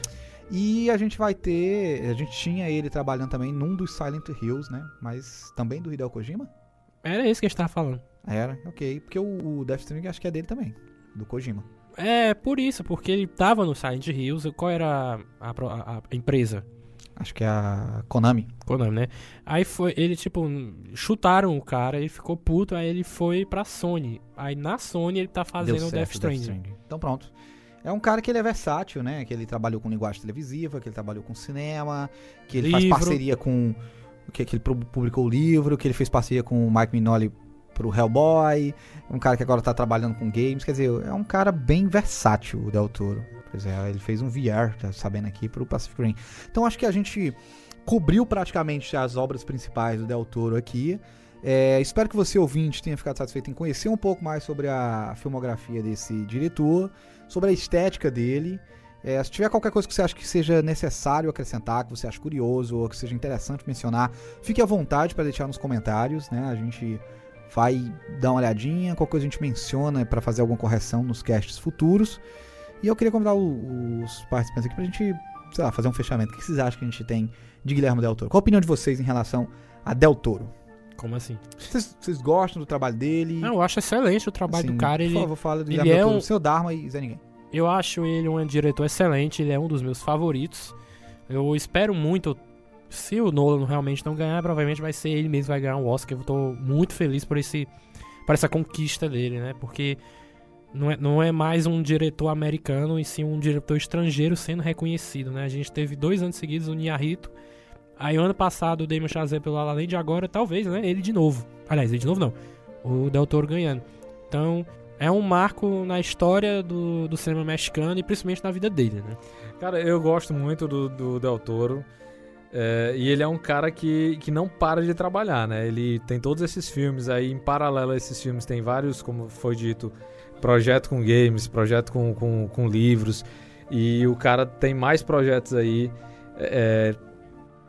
E a gente vai ter. A gente tinha ele trabalhando também num dos Silent Hills, né? Mas também do Hideo Kojima? Era isso que a gente tava falando. Era, ok. Porque o, o Death Stranding acho que é dele também. Do Kojima. É, por isso, porque ele tava no Silent Hills. Qual era a, a- a empresa? Acho que é a Konami. Konami, né? Aí foi, ele, tipo, chutaram o cara, ele ficou puto, aí ele foi pra Sony. Aí na Sony ele tá fazendo o certo Death Stranding. Então pronto. É um cara que ele é versátil, né? Que ele trabalhou com linguagem televisiva, que ele trabalhou com cinema, que ele faz Livro. parceria com. Que, que ele pu- publicou o livro, que ele fez parceria com o Mike Mignoli pro Hellboy. Um cara que agora tá trabalhando com games. Quer dizer, é um cara bem versátil, o Del Toro. Pois é, ele fez um VR, tá sabendo aqui, pro Pacific Rim. Então acho que a gente cobriu praticamente as obras principais do Del Toro aqui. É, espero que você, ouvinte, tenha ficado satisfeito em conhecer um pouco mais sobre a filmografia desse diretor, sobre a estética dele. É, se tiver qualquer coisa que você acha que seja necessário acrescentar, que você acha curioso ou que seja interessante mencionar, fique à vontade para deixar nos comentários, né? A gente vai dar uma olhadinha, qualquer coisa a gente menciona para fazer alguma correção nos casts futuros. E eu queria convidar o- os participantes aqui pra gente, sei lá, fazer um fechamento. O que vocês acham que a gente tem de Guilherme Del Toro? Qual a opinião de vocês em relação a Del Toro? Como assim? Vocês, vocês gostam do trabalho dele? Não, eu acho excelente o trabalho Assim, do cara. Ele, Por favor, fala do Guilherme é Del Toro. um- Seu Dharma e Zé Ninguém. Eu acho ele um diretor excelente, ele é um dos meus favoritos. Eu espero muito. Se o Nolan realmente não ganhar, provavelmente vai ser ele mesmo que vai ganhar o Oscar. Eu tô muito feliz por, esse, por essa conquista dele, né? Porque não é, não é mais um diretor americano, e sim um diretor estrangeiro sendo reconhecido, né? A gente teve dois anos seguidos o Niarrito. Aí ano passado o Damon Chazelle pelo La La Land, agora talvez, né? Ele de novo. Aliás, ele de novo não. O Del Toro ganhando. Então, é um marco na história do, do cinema mexicano e principalmente na vida dele, né? Cara, eu gosto muito do, do Del Toro. é, e ele é um cara que, que não para de trabalhar, né? Ele tem todos esses filmes aí, em paralelo a esses filmes, tem vários, como foi dito, projeto com games, projeto com, com, com livros. E o cara tem mais projetos aí. é,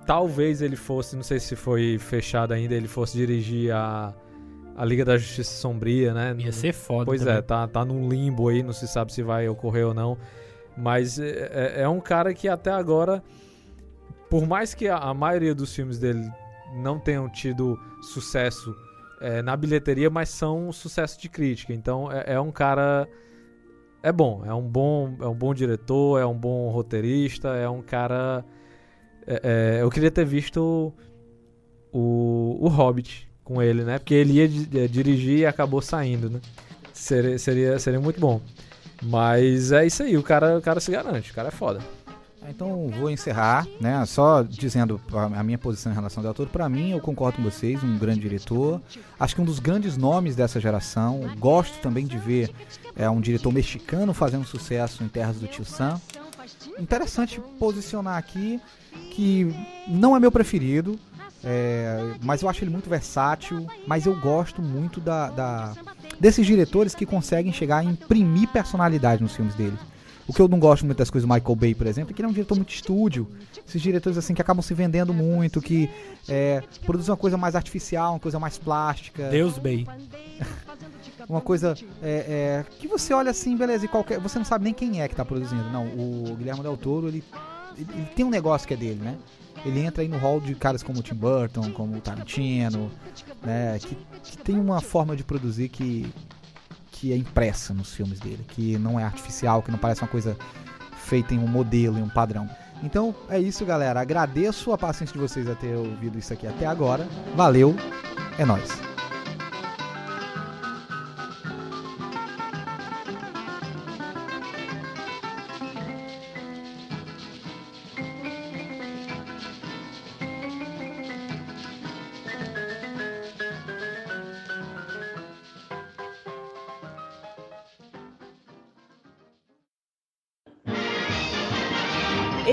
talvez ele fosse, não sei se foi fechado ainda, ele fosse dirigir a, a Liga da Justiça Sombria, né? Ia ser foda. Pois também. é, tá, tá num limbo aí, não se sabe se vai ocorrer ou não. Mas é, é- é um cara que até agora, por mais que a, a maioria dos filmes dele não tenham tido sucesso é, na bilheteria, mas são um sucesso de crítica. Então é, é um cara. É bom, é um bom, é um bom diretor, é um bom roteirista, é um cara. é- é, eu queria ter visto o, o Hobbit com ele, né? Porque ele ia eh, dirigir e acabou saindo, né? Seria, seria, seria muito bom. Mas é isso aí, o cara, o cara se garante, o cara é foda. Então vou encerrar, né? Só dizendo a minha posição em relação ao Del. Pra mim, eu concordo com vocês, um grande diretor. Acho que um dos grandes nomes dessa geração. Gosto também de ver é, um diretor mexicano fazendo sucesso em terras do Tio Sam. Interessante posicionar aqui que não é meu preferido, é, mas eu acho ele muito versátil. Mas eu gosto muito da, da- desses diretores que conseguem chegar a imprimir personalidade nos filmes dele. O que eu não gosto muito das coisas do Michael Bay, por exemplo, é que ele é um diretor muito estúdio. Esses diretores assim que acabam se vendendo muito, que é, produzem uma coisa mais artificial, uma coisa mais plástica, Deus Bay. uma coisa é, é, que você olha assim, beleza, e qualquer, você não sabe nem quem é que tá produzindo. Não, o Guilherme Del Toro, ele, ele, ele tem um negócio que é dele, né? Ele entra aí no hall de caras como o Tim Burton, como o Tarantino, né? Que, que tem uma forma de produzir que, que é impressa nos filmes dele, que não é artificial, que não parece uma coisa feita em um modelo, em um padrão. Então é isso, galera. Agradeço a paciência de vocês a ter ouvido isso aqui até agora. Valeu, é nóis.